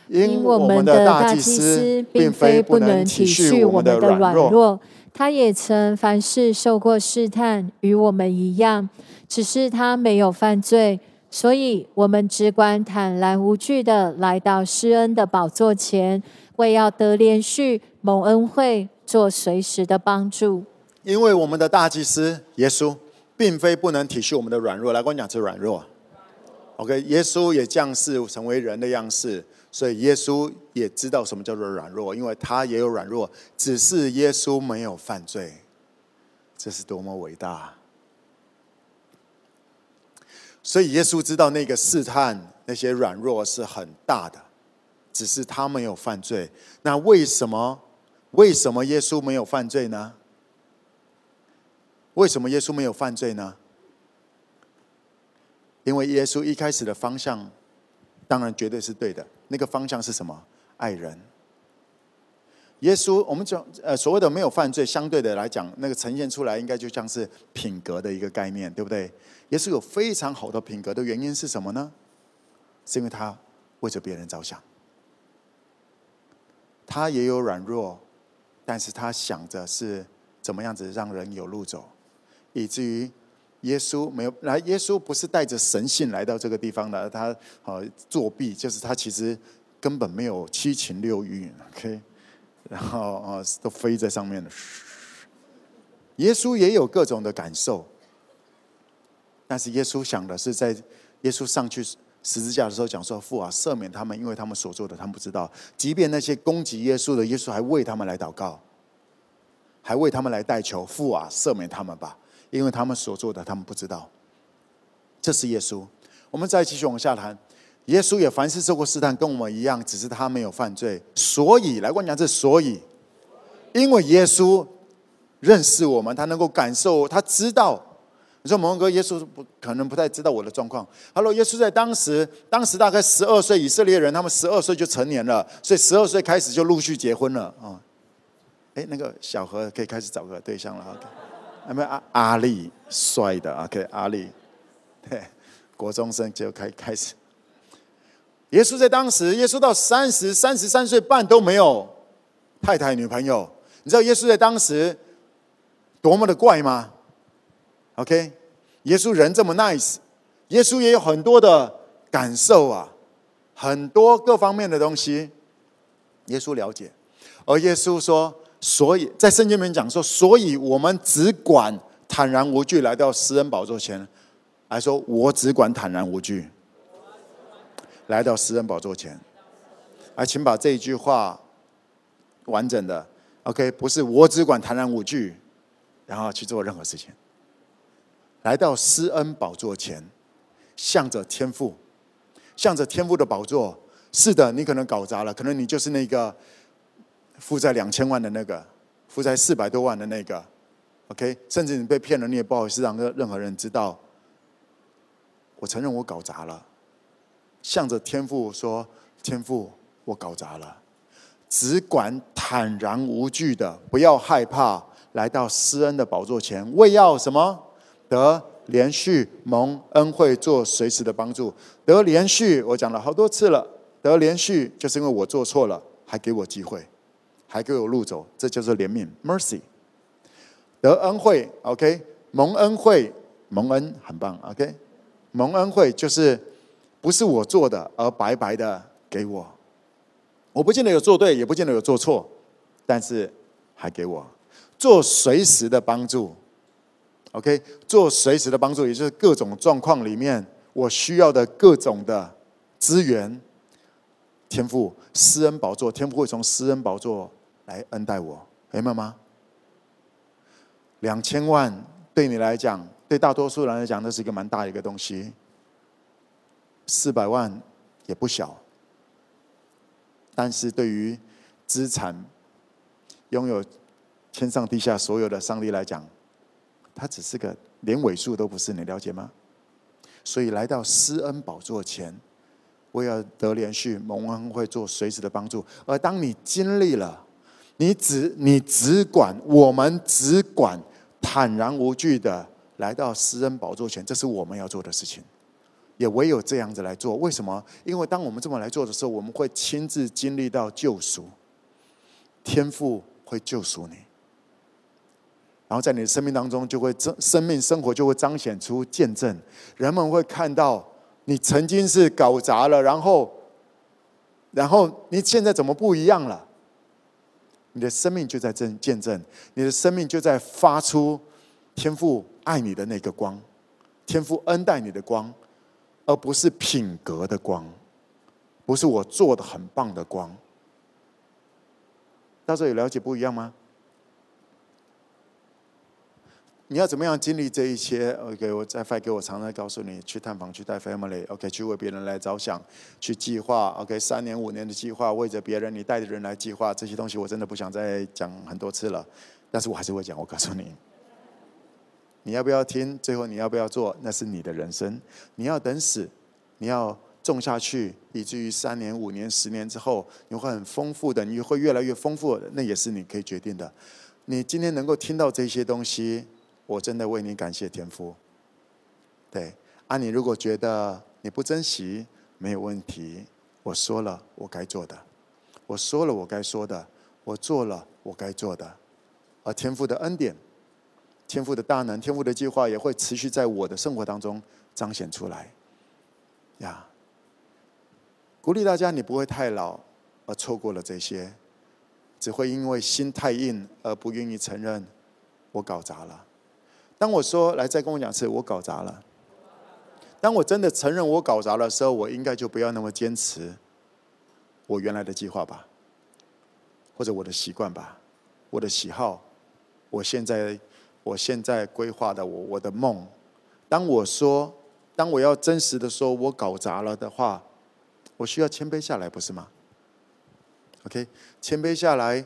因我们的大祭司并非不能体恤我们的软弱，他也曾凡事受过试探，与我们一样，只是他没有犯罪。所以，我们只管坦然无惧的来到施恩的宝座前，为要得连续、蒙恩惠、做随时的帮助。因为我们的大祭司耶稣，并非不能体恤我们的软弱。来，跟我讲这软弱。OK，耶稣也降世成为人的样式，所以耶稣也知道什么叫做软弱，因为他也有软弱，只是耶稣没有犯罪。这是多么伟大！所以耶稣知道那个试探，那些软弱是很大的，只是他没有犯罪。那为什么？为什么耶稣没有犯罪呢？为什么耶稣没有犯罪呢？因为耶稣一开始的方向，当然绝对是对的。那个方向是什么？爱人。耶稣，我们讲呃所谓的没有犯罪，相对的来讲，那个呈现出来应该就像是品格的一个概念，对不对？耶稣有非常好的品格的原因是什么呢？是因为他为着别人着想，他也有软弱，但是他想着是怎么样子让人有路走，以至于耶稣没有来。耶稣不是带着神性来到这个地方的，他呃作弊，就是他其实根本没有七情六欲，OK，然后呃都飞在上面了。耶稣也有各种的感受。但是耶稣想的是，在耶稣上去十字架的时候，讲说：“父啊，赦免他们，因为他们所做的，他们不知道。”即便那些攻击耶稣的，耶稣还为他们来祷告，还为他们来代求：“父啊，赦免他们吧，因为他们所做的，他们不知道。”这是耶稣。我们再继续往下谈。耶稣也凡事受过试探，跟我们一样，只是他没有犯罪。所以，来，我讲这所以，因为耶稣认识我们，他能够感受，他知道。你说，蒙哥，耶稣不可能不太知道我的状况。哈喽，耶稣在当时，当时大概十二岁，以色列人他们十二岁就成年了，所以十二岁开始就陆续结婚了啊。哎，那个小何可以开始找个对象了。OK，有没有阿阿力帅的？OK，阿力，对，国中生就开开始。耶稣在当时，耶稣到三十三十三岁半都没有太太女朋友。你知道耶稣在当时多么的怪吗？OK，耶稣人这么 nice，耶稣也有很多的感受啊，很多各方面的东西，耶稣了解。而耶稣说，所以在圣经里面讲说，所以我们只管坦然无惧来到施恩宝座前，来说，我只管坦然无惧来到施恩宝座前。来，请把这一句话完整的 OK，不是我只管坦然无惧，然后去做任何事情。来到施恩宝座前，向着天父，向着天父的宝座。是的，你可能搞砸了，可能你就是那个负债两千万的那个，负债四百多万的那个。OK，甚至你被骗了，你也不好意思让任何人知道。我承认我搞砸了，向着天父说：“天父，我搞砸了。”只管坦然无惧的，不要害怕，来到施恩的宝座前，为要什么？得连续蒙恩惠，做随时的帮助。得连续，我讲了好多次了。得连续，就是因为我做错了，还给我机会，还给我路走，这叫做怜悯 （mercy）。得恩惠，OK，蒙恩惠，蒙恩很棒，OK，蒙恩惠就是不是我做的，而白白的给我。我不见得有做对，也不见得有做错，但是还给我做随时的帮助。OK，做随时的帮助，也就是各种状况里面我需要的各种的资源。天赋施恩宝座，天赋会从施恩宝座来恩待我，明白吗？两千万对你来讲，对大多数人来讲，那是一个蛮大的一个东西。四百万也不小，但是对于资产拥有天上地下所有的上帝来讲，他只是个连尾数都不是，你了解吗？所以来到施恩宝座前，为了得连续蒙恩会做随时的帮助。而当你经历了，你只你只管我们只管坦然无惧的来到施恩宝座前，这是我们要做的事情。也唯有这样子来做。为什么？因为当我们这么来做的时候，我们会亲自经历到救赎，天父会救赎你，然后在你的生命当中就会生生命生活就会彰显出见证，人们会看到你曾经是搞砸了，然后，然后你现在怎么不一样了？你的生命就在证见证，你的生命就在发出天父爱你的那个光，天父恩待你的光。而不是品格的光，不是我做的很棒的光。到时候有了解不一样吗？你要怎么样经历这一切？OK，我再发给我常常告诉你，去探访，去带 family，OK，去为别人来着想，去计划，OK，三年五年的计划，为着别人，你带着人来计划这些东西，我真的不想再讲很多次了，但是我还是会讲，我告诉你。你要不要听？最后你要不要做？那是你的人生。你要等死，你要种下去，以至于三年、五年、十年之后，你会很丰富的，你会越来越丰富。那也是你可以决定的。你今天能够听到这些东西，我真的为你感谢天父。对，啊，你如果觉得你不珍惜，没有问题。我说了我该做的，我说了我该说的，我做了我该做的，而天父的恩典。天父的大能，天父的计划也会持续在我的生活当中彰显出来。呀，鼓励大家，你不会太老而错过了这些，只会因为心太硬而不愿意承认我搞砸了。当我说来再跟我讲次，我搞砸了。当我真的承认我搞砸的时候，我应该就不要那么坚持我原来的计划吧，或者我的习惯吧，我的喜好，我现在。我现在规划的我我的梦，当我说，当我要真实的说我搞砸了的话，我需要谦卑下来，不是吗？OK，谦卑下来，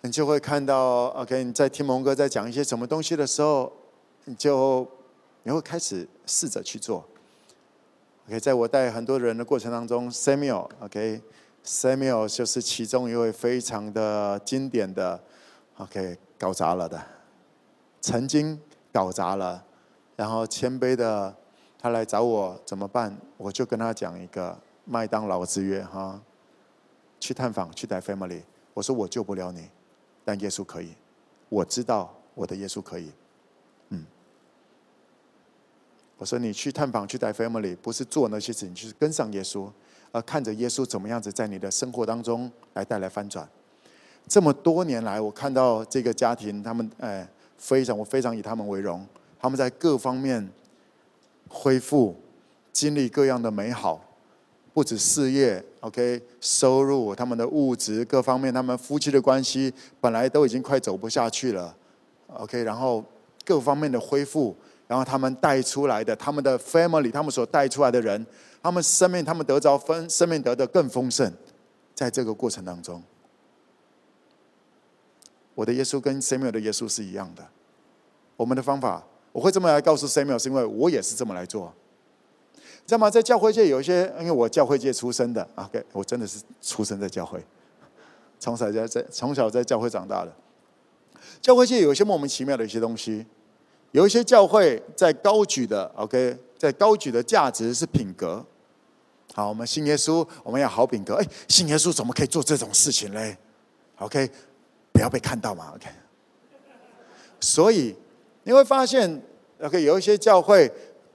你就会看到 OK，你在听蒙哥在讲一些什么东西的时候，你就你会开始试着去做。OK，在我带很多人的过程当中，Samuel，OK，Samuel 就是其中一位非常的经典的 OK 搞砸了的。曾经搞砸了，然后谦卑的他来找我怎么办？我就跟他讲一个麦当劳之约哈，去探访去带 family。我说我救不了你，但耶稣可以。我知道我的耶稣可以。嗯，我说你去探访去带 family，不是做那些事情，就是跟上耶稣，而看着耶稣怎么样子在你的生活当中来带来翻转。这么多年来，我看到这个家庭，他们哎。非常，我非常以他们为荣。他们在各方面恢复，经历各样的美好，不止事业，OK，收入，他们的物质各方面，他们夫妻的关系本来都已经快走不下去了，OK，然后各方面的恢复，然后他们带出来的，他们的 family，他们所带出来的人，他们生命，他们得着分，生命得的更丰盛，在这个过程当中。我的耶稣跟 Samuel 的耶稣是一样的。我们的方法，我会这么来告诉 Samuel，是因为我也是这么来做。知道吗？在教会界有一些，因为我教会界出生的，OK，我真的是出生在教会，从小在在从小在教会长大的。教会界有一些莫名其妙的一些东西，有一些教会在高举的，OK，在高举的价值是品格。好，我们信耶稣，我们要好品格。哎，信耶稣怎么可以做这种事情嘞？OK。不要被看到嘛，OK。所以你会发现，OK，有一些教会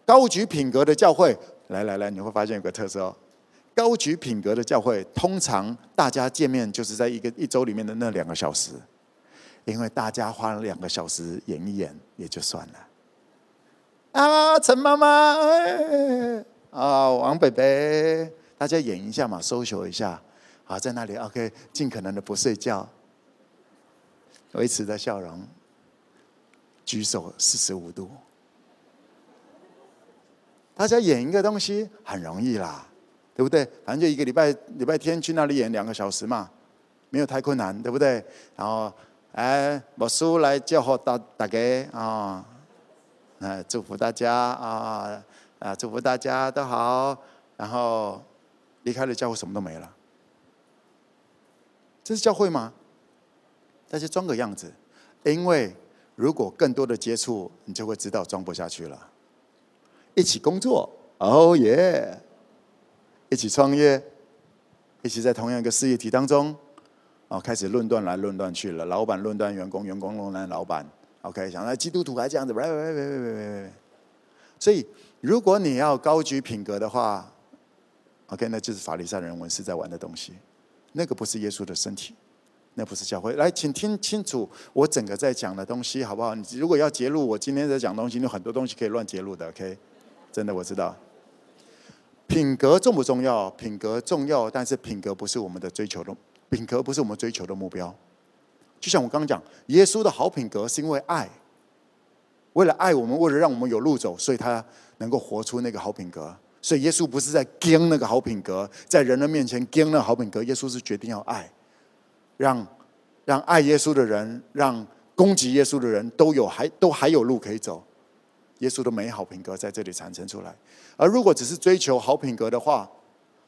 高举品格的教会，来来来，你会发现有个特色哦。高举品格的教会，通常大家见面就是在一个一周里面的那两个小时，因为大家花了两个小时演一演也就算了。啊，陈妈妈，啊，王北北，大家演一下嘛，social 一下，好，在那里 OK，尽可能的不睡觉。维持的笑容，举手四十五度。大家演一个东西很容易啦，对不对？反正就一个礼拜礼拜天去那里演两个小时嘛，没有太困难，对不对？然后，哎，牧师来叫好大大家啊，呃，祝福大家啊啊，祝福大家都好。然后离开了教会，什么都没了。这是教会吗？但是装个样子，因为如果更多的接触，你就会知道装不下去了。一起工作哦耶！一起创业，一起在同样一个事业体当中，哦，开始论断来论断去了。老板论断员工，员工论断老板。OK，想来基督徒还这样子，喂喂喂喂喂喂喂。所以，如果你要高举品格的话，OK，那就是法利赛人文士在玩的东西。那个不是耶稣的身体，那不是教会。来，请听清楚我整个在讲的东西，好不好？你如果要揭露我今天在讲东西，有很多东西可以乱揭露的。OK，真的我知道。品格重不重要？品格重要，但是品格不是我们的追求的，品格不是我们追求的目标。就像我刚刚讲，耶稣的好品格是因为爱，为了爱我们，为了让我们有路走，所以他能够活出那个好品格。所以耶稣不是在跟那个好品格，在人的面前跟那个好品格。耶稣是决定要爱，让让爱耶稣的人，让攻击耶稣的人都有还都还有路可以走。耶稣的美好品格在这里产生出来。而如果只是追求好品格的话，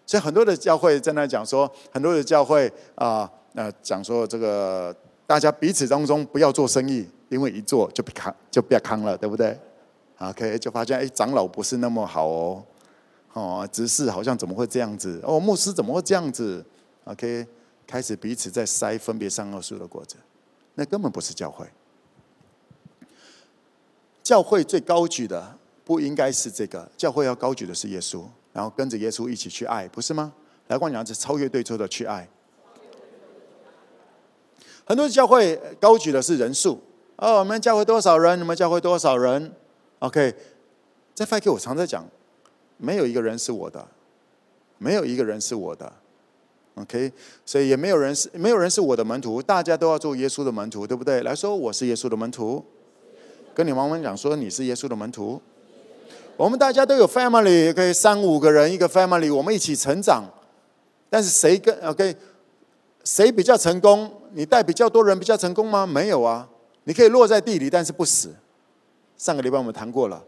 所以很多的教会在那讲说，很多的教会啊，那讲说这个大家彼此当中不要做生意，因为一做就被康就变康了，对不对？OK，就发现哎，长老不是那么好哦，哦，执事好像怎么会这样子？哦，牧师怎么会这样子？OK，开始彼此在塞分别善恶树的果子，那根本不是教会。教会最高举的不应该是这个，教会要高举的是耶稣，然后跟着耶稣一起去爱，不是吗？来，我讲是超越对错的去爱。很多教会高举的是人数，哦，我们教会多少人？你们教会多少人？OK，在 FIT 我常在讲，没有一个人是我的，没有一个人是我的，OK，所以也没有人是没有人是我的门徒，大家都要做耶稣的门徒，对不对？来说，我是耶稣的门徒。跟你妈妈讲说，你是耶稣的门徒，我们大家都有 family，可以三五个人一个 family，我们一起成长。但是谁跟 OK，谁比较成功？你带比较多人比较成功吗？没有啊，你可以落在地里，但是不死。上个礼拜我们谈过了，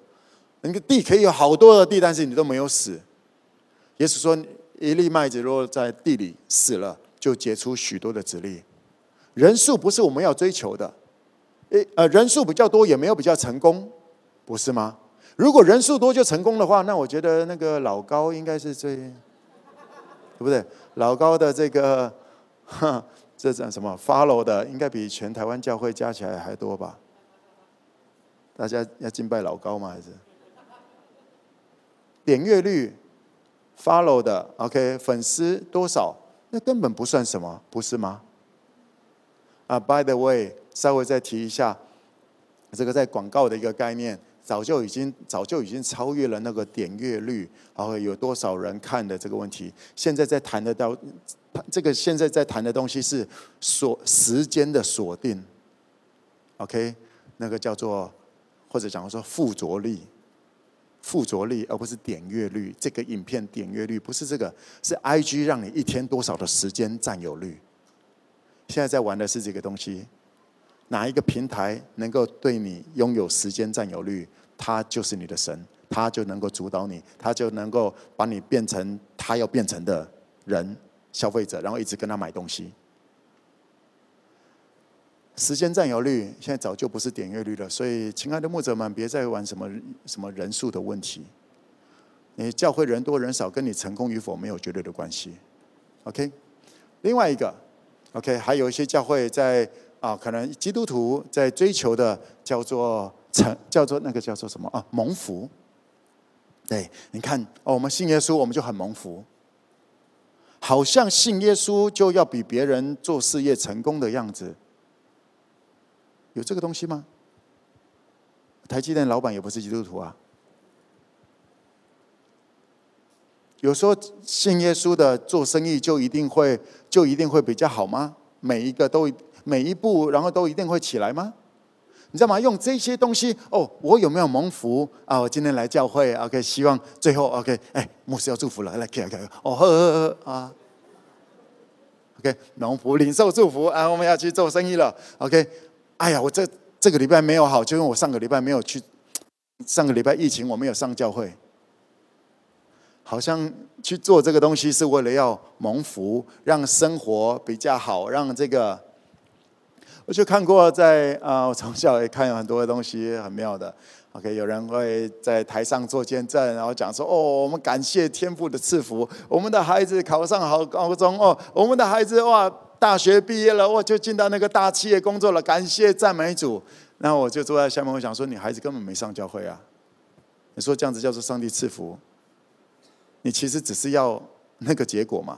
那个地可以有好多的地，但是你都没有死。耶稣说，一粒麦子落在地里死了，就结出许多的子粒。人数不是我们要追求的。诶，呃，人数比较多也没有比较成功，不是吗？如果人数多就成功的话，那我觉得那个老高应该是最，对不对？老高的这个，哈，这叫什么？follow 的应该比全台湾教会加起来还多吧？大家要敬拜老高吗？还是点阅率，follow 的，OK，粉丝多少？那根本不算什么，不是吗？啊，by the way。稍微再提一下，这个在广告的一个概念，早就已经早就已经超越了那个点阅率，然后有多少人看的这个问题。现在在谈的到，这个现在在谈的东西是锁时间的锁定，OK，那个叫做或者讲说附着力，附着力，而不是点阅率。这个影片点阅率不是这个，是 IG 让你一天多少的时间占有率。现在在玩的是这个东西。哪一个平台能够对你拥有时间占有率，他就是你的神，他就能够主导你，他就能够把你变成他要变成的人，消费者，然后一直跟他买东西。时间占有率现在早就不是点阅率了，所以亲爱的牧者们，别再玩什么什么人数的问题。你教会人多人少跟你成功与否没有绝对的关系。OK，另外一个 OK，还有一些教会在。啊，可能基督徒在追求的叫做成，叫做那个叫做什么啊？蒙福。对，你看，哦，我们信耶稣，我们就很蒙福，好像信耶稣就要比别人做事业成功的样子。有这个东西吗？台积电老板也不是基督徒啊。有说信耶稣的做生意就一定会就一定会比较好吗？每一个都。每一步，然后都一定会起来吗？你知道吗？用这些东西哦，我有没有蒙福啊？我今天来教会，OK，希望最后 OK，哎，牧师要祝福了，来给给哦呵呵呵啊，OK，蒙福领受祝福啊，我们要去做生意了，OK，哎呀，我这这个礼拜没有好，就因为我上个礼拜没有去，上个礼拜疫情我没有上教会，好像去做这个东西是为了要蒙福，让生活比较好，让这个。我就看过在啊，我从小也看有很多的东西很妙的 OK，有人会在台上做见证，然后讲说：“哦，我们感谢天父的赐福，我们的孩子考上好高中哦，我们的孩子哇，大学毕业了，哇，就进到那个大企业工作了，感谢赞美主。”那我就坐在下面，我想说：“你孩子根本没上教会啊！你说这样子叫做上帝赐福？你其实只是要那个结果嘛？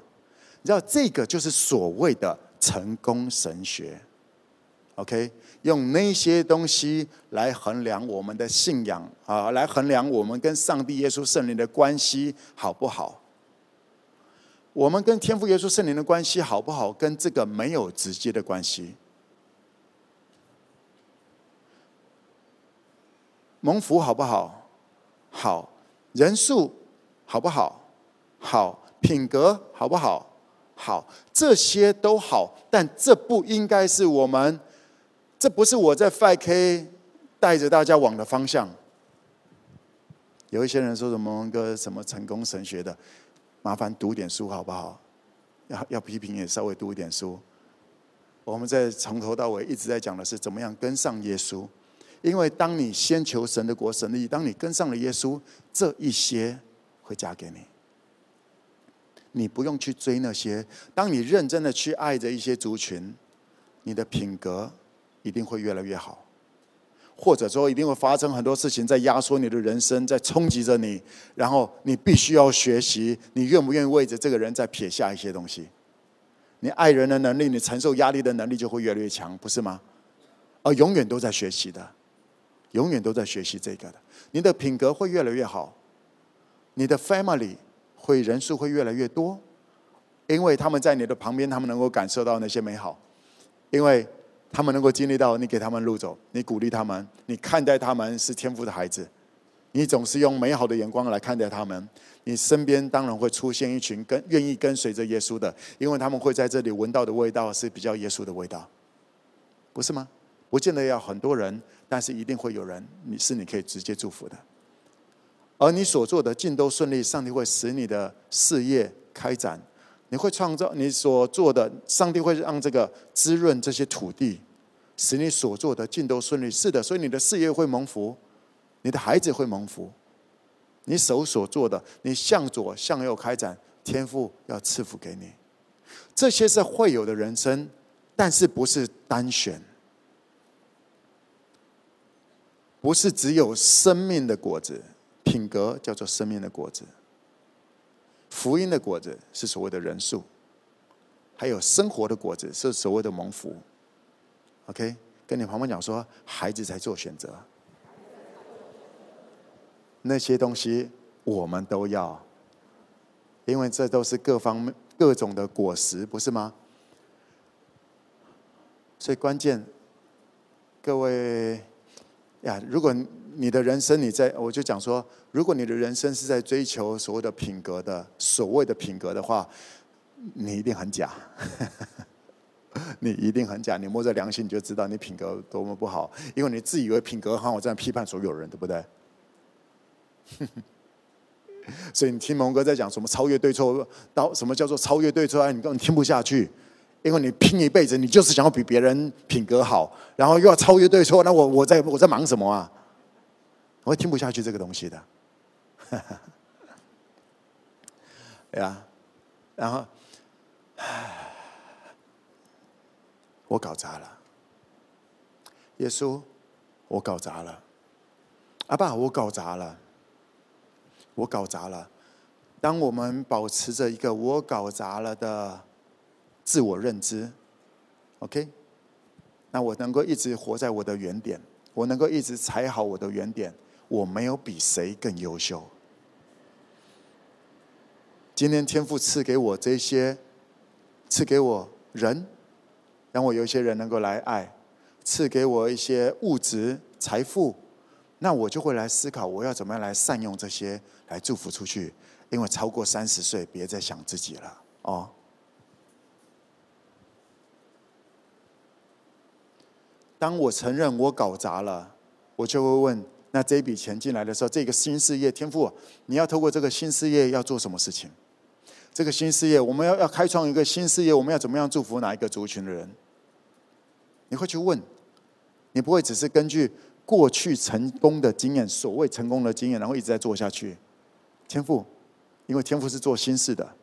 你知道这个就是所谓的成功神学。” OK，用那些东西来衡量我们的信仰啊，来衡量我们跟上帝、耶稣、圣灵的关系好不好？我们跟天父、耶稣、圣灵的关系好不好？跟这个没有直接的关系。蒙福好不好？好，人数好不好？好，品格好不好？好，这些都好，但这不应该是我们。这不是我在 5K 带着大家往的方向。有一些人说什么个什么成功神学的，麻烦读点书好不好？要要批评也稍微读一点书。我们在从头到尾一直在讲的是怎么样跟上耶稣，因为当你先求神的国、神的义，当你跟上了耶稣，这一些会加给你。你不用去追那些。当你认真的去爱着一些族群，你的品格。一定会越来越好，或者说一定会发生很多事情在压缩你的人生，在冲击着你，然后你必须要学习，你愿不愿意为着这个人再撇下一些东西？你爱人的能力，你承受压力的能力就会越来越强，不是吗？而永远都在学习的，永远都在学习这个的，你的品格会越来越好，你的 family 会人数会越来越多，因为他们在你的旁边，他们能够感受到那些美好，因为。他们能够经历到你给他们路走，你鼓励他们，你看待他们是天赋的孩子，你总是用美好的眼光来看待他们。你身边当然会出现一群跟愿意跟随着耶稣的，因为他们会在这里闻到的味道是比较耶稣的味道，不是吗？不见得要很多人，但是一定会有人，你是你可以直接祝福的。而你所做的尽都顺利，上帝会使你的事业开展。你会创造你所做的，上帝会让这个滋润这些土地，使你所做的尽都顺利。是的，所以你的事业会蒙福，你的孩子会蒙福，你手所做的，你向左向右开展，天赋要赐福给你。这些是会有的人生，但是不是单选，不是只有生命的果子，品格叫做生命的果子。福音的果子是所谓的人数，还有生活的果子是所谓的蒙福。OK，跟你旁边讲说，孩子在做选择，那些东西我们都要，因为这都是各方面各种的果实，不是吗？所以关键，各位呀，如果。你的人生，你在我就讲说，如果你的人生是在追求所谓的品格的，所谓的品格的话，你一定很假，你一定很假。你摸着良心，你就知道你品格多么不好，因为你自以为品格好，我这样批判所有人，对不对？所以你听蒙哥在讲什么超越对错，到什么叫做超越对错，你根本听不下去。因为你拼一辈子，你就是想要比别人品格好，然后又要超越对错，那我我在我在忙什么啊？我会听不下去这个东西的，对呀，然后，我搞砸了，耶稣，我搞砸了，阿爸，我搞砸了，我搞砸了。当我们保持着一个我搞砸了的自我认知，OK，那我能够一直活在我的原点，我能够一直踩好我的原点。我没有比谁更优秀。今天天父赐给我这些，赐给我人，让我有一些人能够来爱，赐给我一些物质财富，那我就会来思考，我要怎么样来善用这些来祝福出去。因为超过三十岁，别再想自己了哦。当我承认我搞砸了，我就会问。那这笔钱进来的时候，这个新事业天父，你要透过这个新事业要做什么事情？这个新事业，我们要要开创一个新事业，我们要怎么样祝福哪一个族群的人？你会去问，你不会只是根据过去成功的经验，所谓成功的经验，然后一直在做下去。天父，因为天父是做新事的。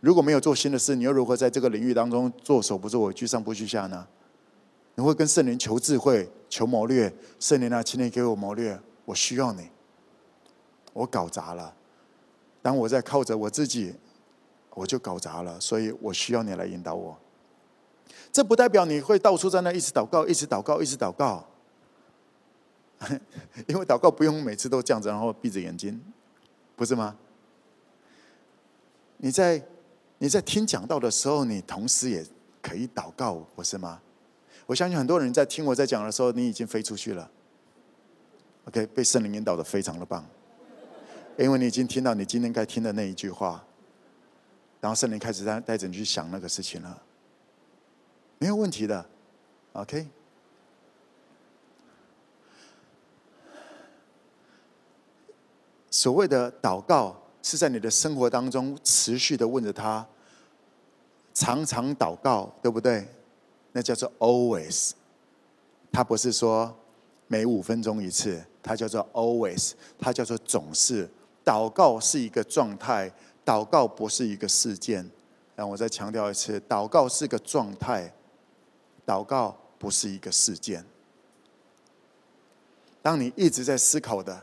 如果没有做新的事，你又如何在这个领域当中做首不做尾，居上不居下呢？你会跟圣灵求智慧、求谋略。圣灵啊，请你给我谋略，我需要你。我搞砸了。当我在靠着我自己，我就搞砸了，所以我需要你来引导我。这不代表你会到处在那一直祷告、一直祷告、一直祷告，因为祷告不用每次都这样子，然后闭着眼睛，不是吗？你在。你在听讲道的时候，你同时也可以祷告，不是吗？我相信很多人在听我在讲的时候，你已经飞出去了。OK，被圣灵引导的非常的棒，因为你已经听到你今天该听的那一句话，然后圣灵开始带带着你去想那个事情了，没有问题的。OK，所谓的祷告是在你的生活当中持续的问着他。常常祷告，对不对？那叫做 always。它不是说每五分钟一次，它叫做 always，它叫做总是。祷告是一个状态，祷告不是一个事件。让我再强调一次，祷告是个状态，祷告不是一个事件。当你一直在思考的。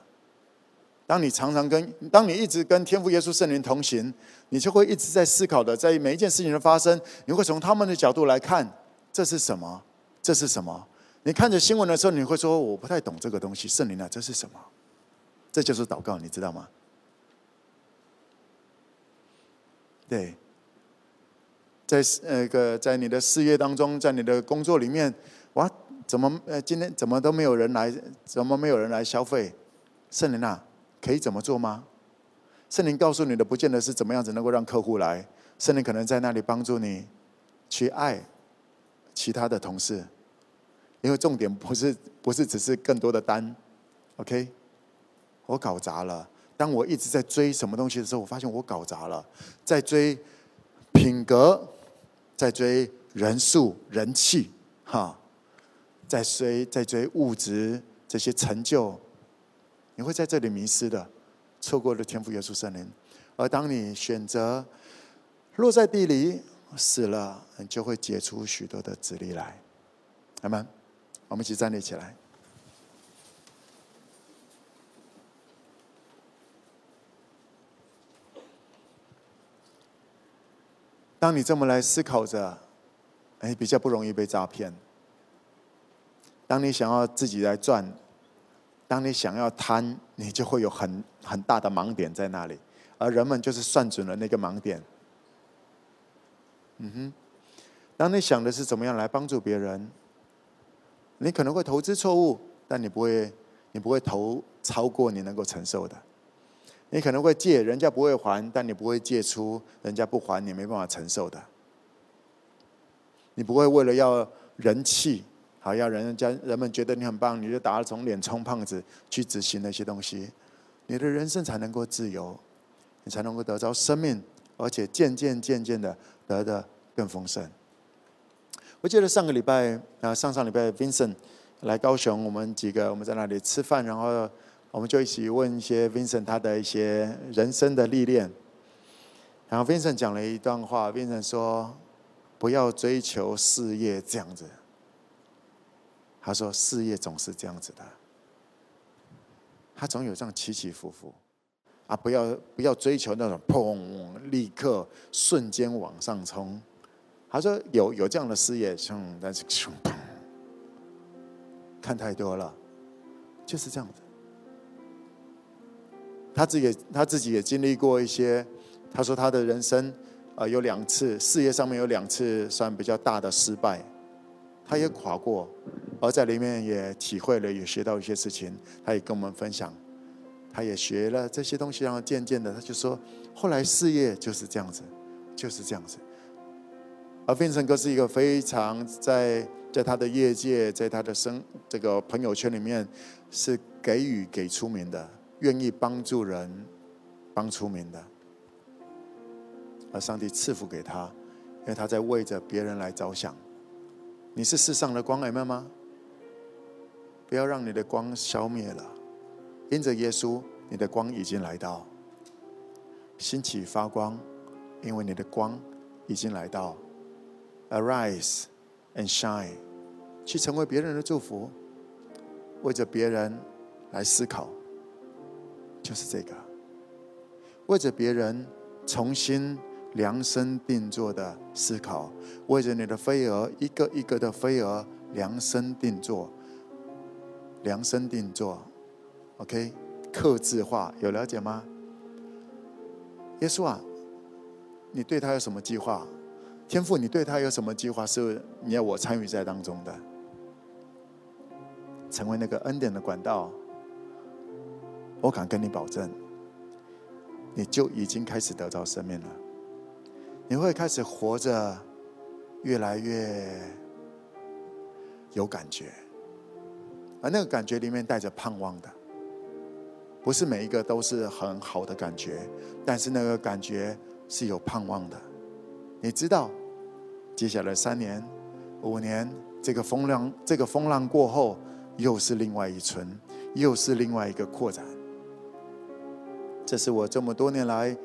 当你常常跟，当你一直跟天父耶稣圣灵同行，你就会一直在思考的，在每一件事情的发生，你会从他们的角度来看，这是什么？这是什么？你看着新闻的时候，你会说我不太懂这个东西。圣灵啊，这是什么？这就是祷告，你知道吗？对，在那个在你的事业当中，在你的工作里面，哇，怎么呃今天怎么都没有人来？怎么没有人来消费？圣灵啊！可以怎么做吗？圣灵告诉你的，不见得是怎么样子能够让客户来。圣灵可能在那里帮助你去爱其他的同事，因为重点不是不是只是更多的单。OK，我搞砸了。当我一直在追什么东西的时候，我发现我搞砸了，在追品格，在追人数、人气，哈，在追在追物质这些成就。你会在这里迷失的，错过了天赋耶稣圣灵。而当你选择落在地里死了，你就会结出许多的子粒来。阿门。我们一起站立起来。当你这么来思考着，哎，比较不容易被诈骗。当你想要自己来赚。当你想要贪，你就会有很很大的盲点在那里，而人们就是算准了那个盲点。嗯哼，当你想的是怎么样来帮助别人，你可能会投资错误，但你不会，你不会投超过你能够承受的。你可能会借人家不会还，但你不会借出人家不还你没办法承受的。你不会为了要人气。好，要人家人们觉得你很棒，你就打了肿脸充胖子去执行那些东西，你的人生才能够自由，你才能够得着生命，而且渐渐渐渐的得的更丰盛。我记得上个礼拜啊，上上礼拜 Vincent 来高雄，我们几个我们在那里吃饭，然后我们就一起问一些 Vincent 他的一些人生的历练。然后 Vincent 讲了一段话，Vincent 说：“不要追求事业这样子。”他说：“事业总是这样子的，他总有这样起起伏伏，啊，不要不要追求那种砰，立刻瞬间往上冲。”他说：“有有这样的事业，冲，但是砰，看太多了，就是这样子。他自己他自己也经历过一些，他说他的人生啊有两次事业上面有两次算比较大的失败。”他也垮过，而在里面也体会了，也学到一些事情。他也跟我们分享，他也学了这些东西，然后渐渐的，他就说，后来事业就是这样子，就是这样子。而 Vincent 哥是一个非常在在他的业界，在他的生这个朋友圈里面，是给予给出名的，愿意帮助人，帮出名的。而上帝赐福给他，因为他在为着别人来着想。你是世上的光，阿们吗？不要让你的光消灭了。因着耶稣，你的光已经来到，兴起发光，因为你的光已经来到。Arise and shine，去成为别人的祝福，为着别人来思考，就是这个，为着别人重新量身定做的思考，为着你的飞蛾一个一个的飞蛾量身定做，量身定做。，OK，客制化，有了解吗？耶稣啊，你对他有什么计划？天父，你对他有什么计划？是你要我参与在当中的，成为那个恩典的管道。我敢跟你保证，你就已经开始得到生命了。你会开始活着，越来越有感觉，而那个感觉里面带着盼望的，不是每一个都是很好的感觉，但是那个感觉是有盼望的。你知道。接下来三年、五年，这个风浪，这个风浪过后，又是另外一春，又是另外一个扩展。这是我这么多年来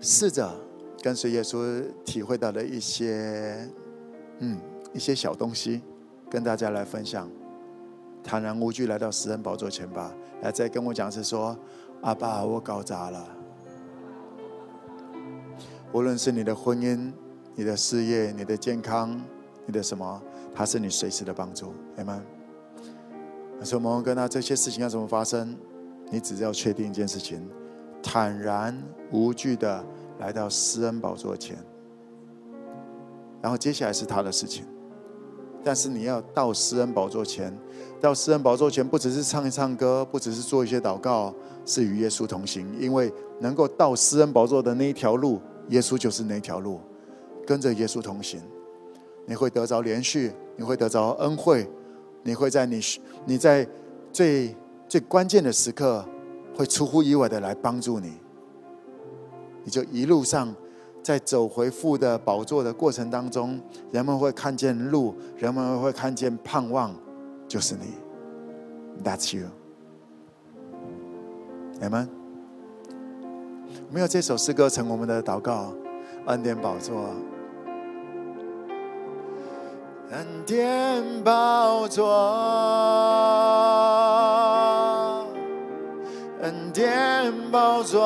试着跟随耶稣体会到的一些，嗯，一些小东西，跟大家来分享。坦然无惧来到施恩宝座前吧，来再跟我讲是说，阿爸，我搞砸了。无论是你的婚姻。你的事业、你的健康、你的什么，他是你随时的帮助，阿们。所以我们跟他这些事情要怎么发生？你只要确定一件事情：坦然无惧的来到施恩宝座前。然后接下来是他的事情，但是你要到施恩宝座前，到施恩宝座前，不只是唱一唱歌，不只是做一些祷告，是与耶稣同行，因为能够到施恩宝座的那一条路，耶稣就是那条路。跟着耶稣同行，你会得着连续，你会得着恩惠，你会在你你在最最关键的时刻，会出乎意外的来帮助你。你就一路上在走回父的宝座的过程当中，人们会看见路，人们会看见盼望，就是你。That's you。Amen。没有这首诗歌成我们的祷告，恩典宝座。恩典宝座，恩典宝座，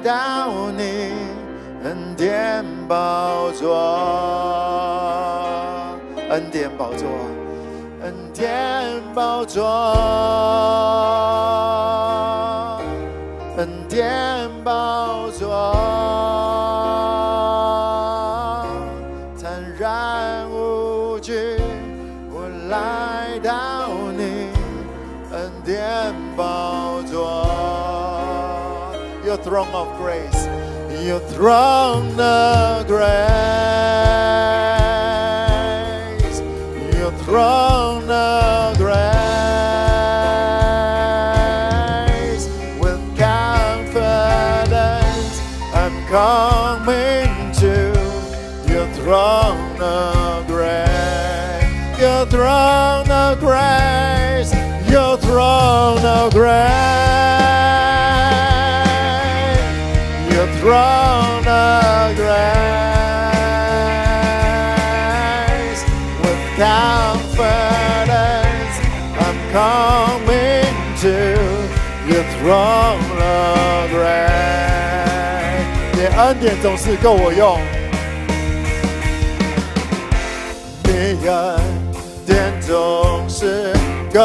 到你恩典宝座，恩典宝座，恩典宝座。恩典宝座，throne of grace, Your throne of grace, Your throne of grace, with confidence and Coming to Your throne of grace, Your throne of grace, Your throne of grace, Your throne of grace. With confidence, I'm coming to Your throne of grace. 恩典总是够我用，你恩典总是够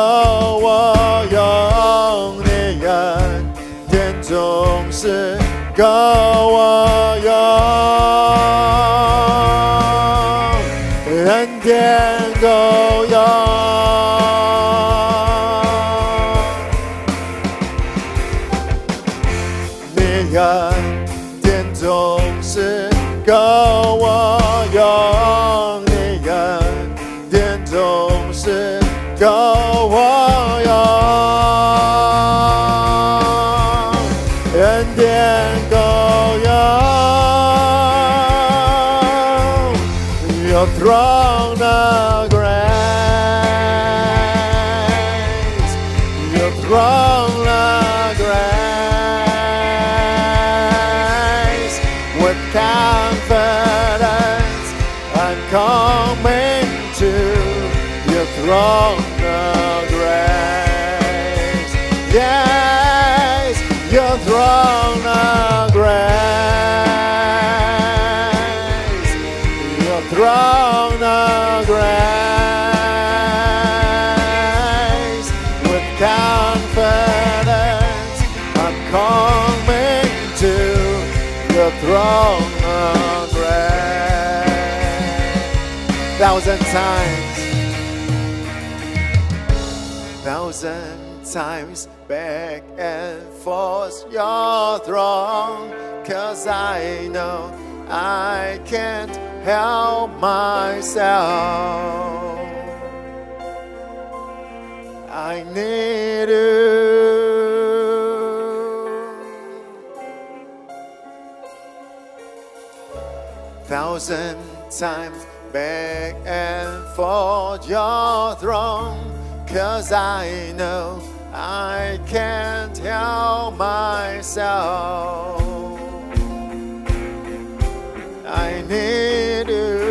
我用，你恩典总是 够我 Thousand times, thousand times back and forth your throne. Cause I know I can't help myself. I need you. Thousand times back Cause I know I can't help myself. I need you.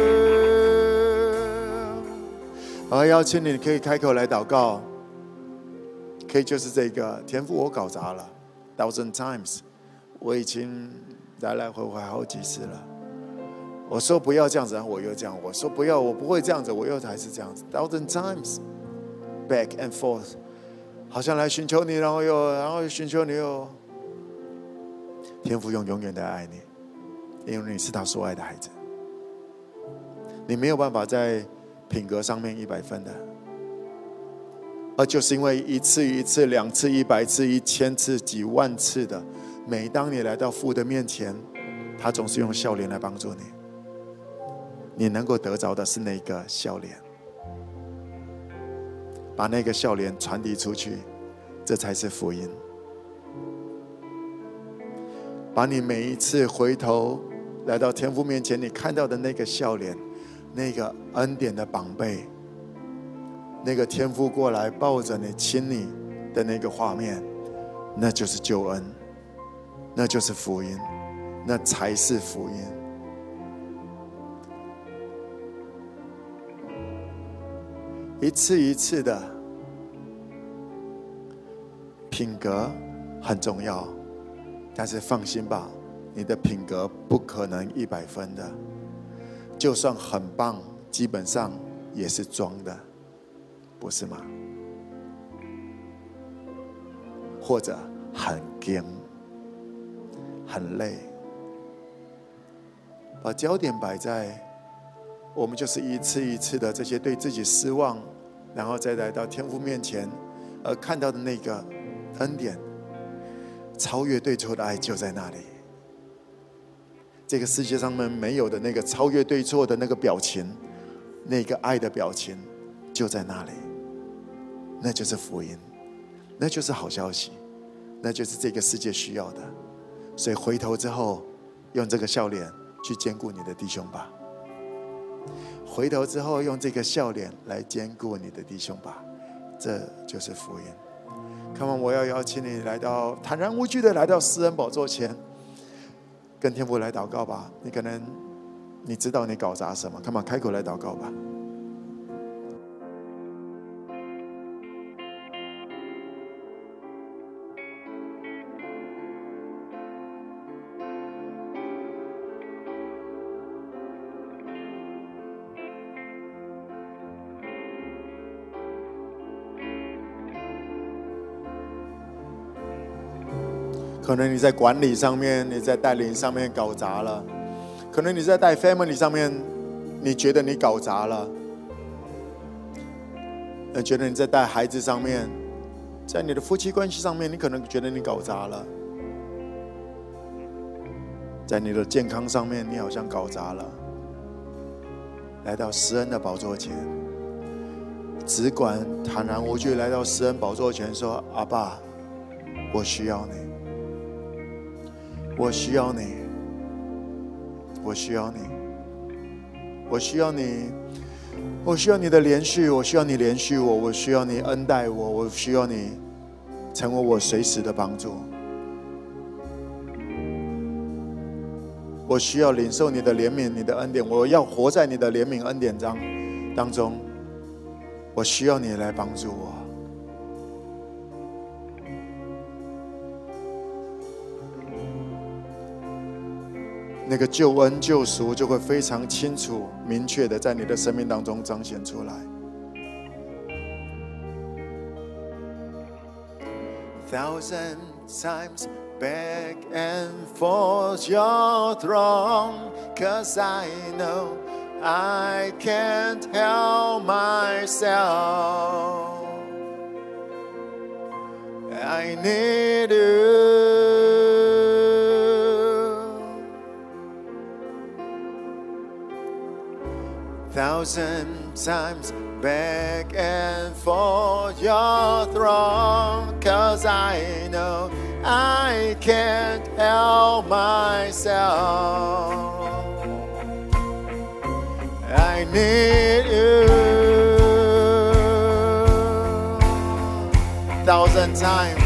我邀请你，可以开口来祷告。可以就是这个天赋，我搞砸了，thousand times，我已经来来回回好几次了。我说不要这样子，然后我又这样；我说不要，我不会这样子，我又还是这样子，thousand times Back and forth，好像来寻求你，然后又然后又寻求你哦。天父用永远的爱你，因为你是他所爱的孩子。你没有办法在品格上面一百分的。而就是因为一次一次、两次、一百次、一千次、几万次的，每当你来到父的面前，他总是用笑脸来帮助你。你能够得着的是那个笑脸，把那个笑脸传递出去，这才是福音。把你每一次回头来到天父面前，你看到的那个笑脸，那个恩典的宝贝。那个天父过来抱着你亲你的那个画面，那就是救恩，那就是福音，那才是福音。一次一次的品格很重要，但是放心吧，你的品格不可能一百分的，就算很棒，基本上也是装的。不是吗？或者很惊、很累，把焦点摆在我们就是一次一次的这些对自己失望，然后再来到天父面前，而看到的那个恩典，超越对错的爱就在那里。这个世界上面没有的那个超越对错的那个表情，那个爱的表情就在那里。那就是福音，那就是好消息，那就是这个世界需要的。所以回头之后，用这个笑脸去兼顾你的弟兄吧。回头之后，用这个笑脸来兼顾你的弟兄吧。这就是福音。看完，我要邀请你来到坦然无惧的来到施恩宝座前，跟天父来祷告吧。你可能你知道你搞砸什么，看嘛，开口来祷告吧。可能你在管理上面，你在带领上面搞砸了；可能你在带 family 上面，你觉得你搞砸了；呃，觉得你在带孩子上面，在你的夫妻关系上面，你可能觉得你搞砸了；在你的健康上面，你好像搞砸了。来到施恩的宝座前，只管坦然无惧来到施恩宝座前，说：“阿爸，我需要你。”我需要你，我需要你，我需要你，我需要你的连续，我需要你连续我，我需要你恩待我，我需要你成为我随时的帮助。我需要领受你的怜悯、你的恩典，我要活在你的怜悯恩典当当中。我需要你来帮助我。那个救恩救赎就会非常清楚、明确的在你的生命当中彰显出来。Thousand times back and forth your throne, 'cause I know I can't help myself. I need you. Thousand times back and forth your throne, 'cause I know I can't help myself. I need you. Thousand times,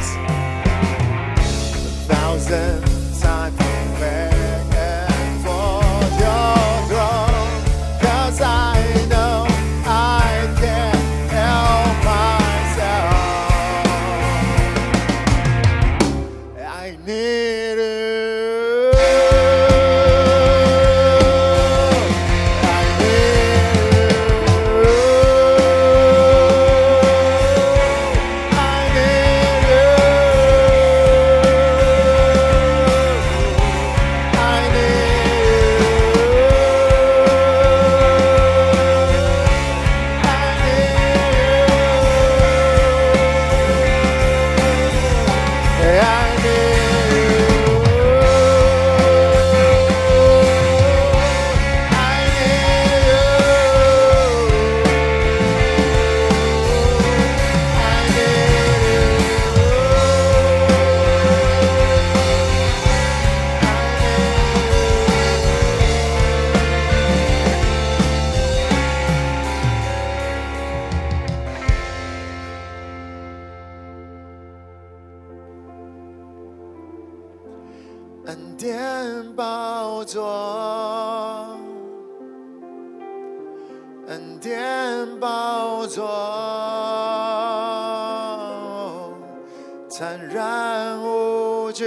恩典宝座，恩典宝座，坦然无惧，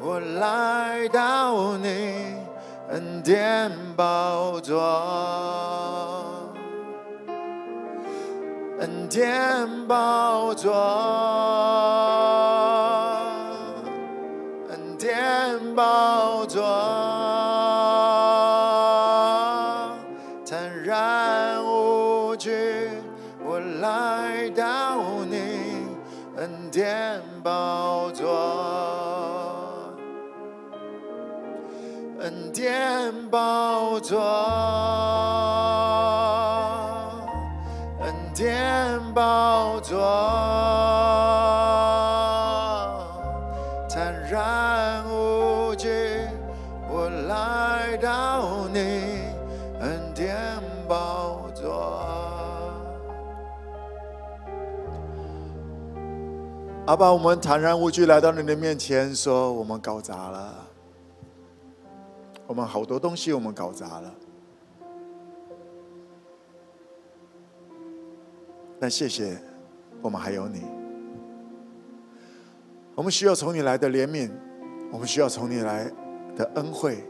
我来到你恩典宝座，恩典宝座。座，恩典宝座。坦然无惧，我来到你恩典宝座。阿爸，我们坦然无惧来到你的面前，说我们搞砸了，我们好多东西我们搞砸了。但谢谢，我们还有你。我们需要从你来的怜悯，我们需要从你来的恩惠，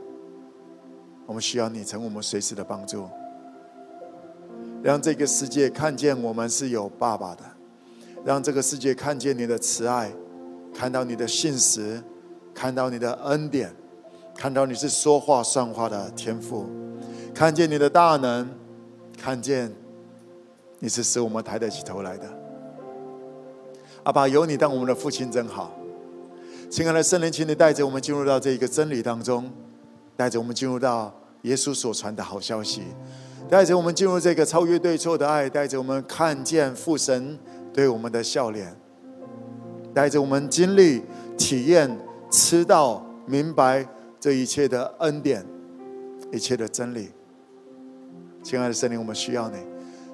我们需要你成我们随时的帮助，让这个世界看见我们是有爸爸的，让这个世界看见你的慈爱，看到你的信实，看到你的恩典，看到你是说话算话的天赋，看见你的大能，看见你是使我们抬得起头来的。阿爸，有你当我们的父亲真好。亲爱的圣灵，请你带着我们进入到这一个真理当中，带着我们进入到耶稣所传的好消息，带着我们进入这个超越对错的爱，带着我们看见父神对我们的笑脸，带着我们经历、体验、吃到、明白这一切的恩典、一切的真理。亲爱的圣灵，我们需要你，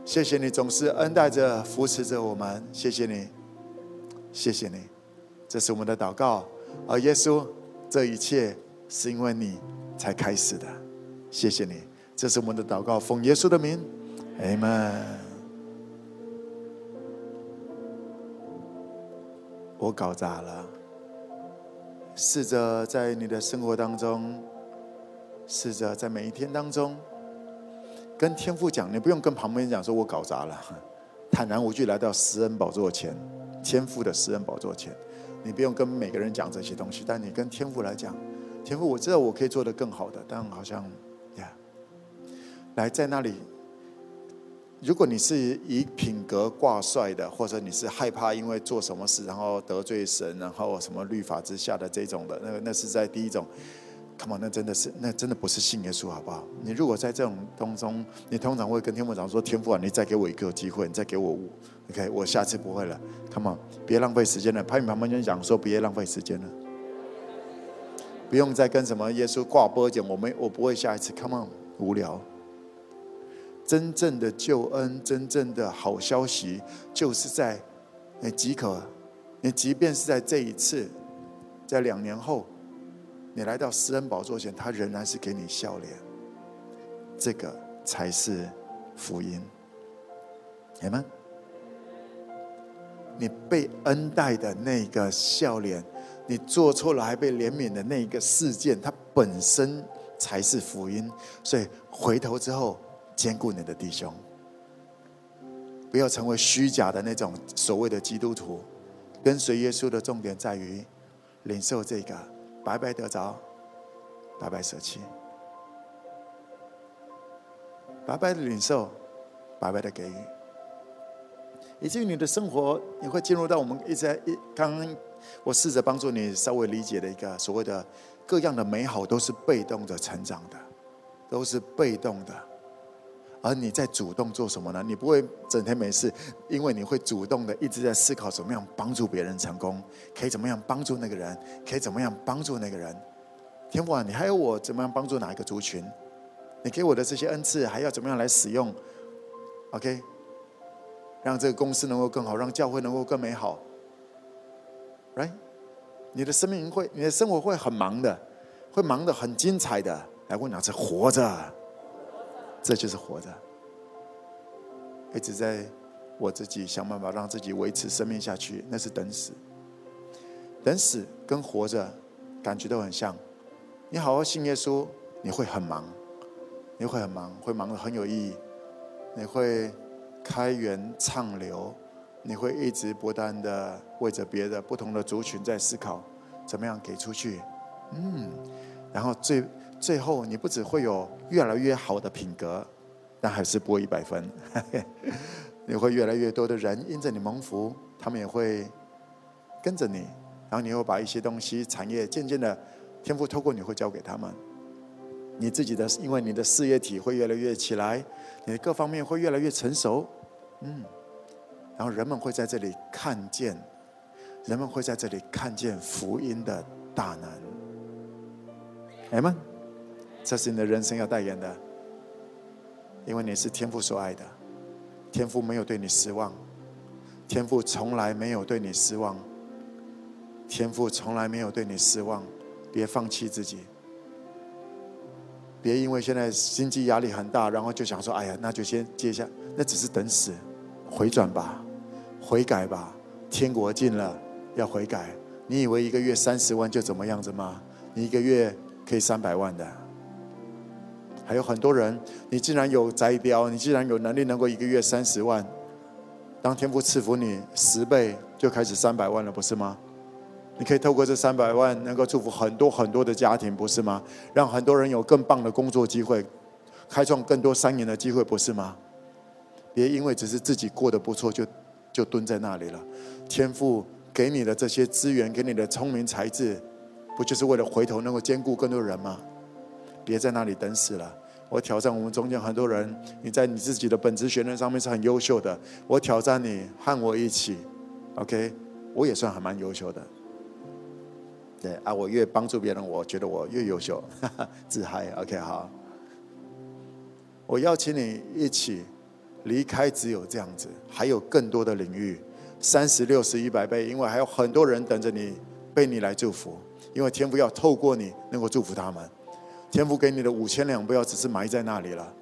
谢谢你总是恩待着、扶持着我们，谢谢你。谢谢你，这是我们的祷告。而耶稣，这一切是因为你才开始的。谢谢你，这是我们的祷告，奉耶稣的名，阿门。我搞砸了，试着在你的生活当中，试着在每一天当中，跟天父讲，你不用跟旁边人讲，说我搞砸了，坦然无惧来到施恩宝座前。天父的施恩宝座前，你不用跟每个人讲这些东西，但你跟天父来讲，天父，我知道我可以做得更好的，但好像呀，来在那里，如果你是以品格挂帅的，或者你是害怕因为做什么事然后得罪神，然后什么律法之下的这种的，那个那是在第一种。Come on，那真的是，那真的不是信耶稣，好不好？你如果在这种当中，你通常会跟天父讲说：“天父啊，你再给我一个机会，你再给我五，OK，我下次不会了。”Come on，别浪费时间了。拍你旁边就讲说：“别浪费时间了，不用再跟什么耶稣挂波讲，我没我不会下一次。”Come on，无聊。真正的救恩，真正的好消息，就是在你即可，你即便是在这一次，在两年后。你来到施恩宝座前，他仍然是给你笑脸，这个才是福音，明白？你被恩待的那个笑脸，你做错了还被怜悯的那一个事件，它本身才是福音。所以回头之后，兼顾你的弟兄，不要成为虚假的那种所谓的基督徒。跟随耶稣的重点在于领受这个。白白得着，白白舍弃，白白的领受，白白的给予，以至于你的生活，你会进入到我们一直在一刚刚我试着帮助你稍微理解的一个所谓的各样的美好，都是被动的成长的，都是被动的，而你在主动做什么呢？你不会整天没事，因为你会主动的一直在思考怎么样帮助别人成功，可以怎么样帮助那个人，可以怎么样帮助那个人。天父啊，你还有我怎么样帮助哪一个族群？你给我的这些恩赐还要怎么样来使用？OK，让这个公司能够更好，让教会能够更美好。Right？你的生命会，你的生活会很忙的，会忙得很精彩的。来问哪次活着？这就是活着，一直在我自己想办法让自己维持生命下去，那是等死。等死跟活着感觉都很像。你好好信耶稣，你会很忙，你会很忙，会忙得很有意义。你会开源畅流，你会一直不断的为着别的不同的族群在思考，怎么样给出去。嗯，然后最。最后，你不只会有越来越好的品格，但还是不一百分。你会越来越多的人因着你蒙福，他们也会跟着你，然后你会把一些东西、产业渐渐的天赋透过你会交给他们。你自己的，因为你的事业体会越来越起来，你的各方面会越来越成熟。嗯，然后人们会在这里看见，人们会在这里看见福音的大能。阿们。这是你的人生要代言的，因为你是天父所爱的，天父没有对你失望，天父从来没有对你失望，天父从来没有对你失望，别放弃自己，别因为现在经济压力很大，然后就想说，哎呀，那就先接下，那只是等死，回转吧，悔改吧，天国近了，要悔改。你以为一个月三十万就怎么样子吗？你一个月可以三百万的。还有很多人，你既然有摘标，你既然有能力能够一个月三十万，当天父赐福你十倍，就开始三百万了，不是吗？你可以透过这三百万，能够祝福很多很多的家庭，不是吗？让很多人有更棒的工作机会，开创更多三年的机会，不是吗？别因为只是自己过得不错，就就蹲在那里了。天父给你的这些资源，给你的聪明才智，不就是为了回头能够兼顾更多人吗？别在那里等死了！我挑战我们中间很多人，你在你自己的本职学能上面是很优秀的。我挑战你和我一起，OK？我也算还蛮优秀的。对啊，我越帮助别人，我觉得我越优秀，哈哈，自嗨。OK，好。我邀请你一起离开，只有这样子，还有更多的领域，三十六十一百倍，因为还有很多人等着你，被你来祝福。因为天父要透过你能够祝福他们。天父给你的五千两，不要只是埋在那里了。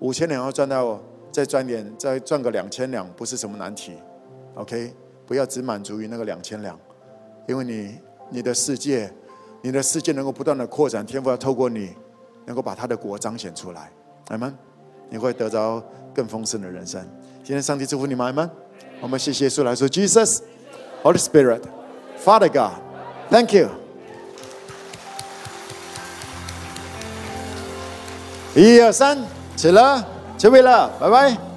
五千两要赚到，再赚点，再赚个两千两，不是什么难题。OK，不要只满足于那个两千两，因为你你的世界，你的世界能够不断的扩展，天父要透过你，能够把他的国彰显出来。阿门。你会得着更丰盛的人生。今天上帝祝福你们，阿门。我们谢谢耶稣来说，Jesus，Holy Spirit，Father God，Thank you。一二三，起了，准备了，拜拜。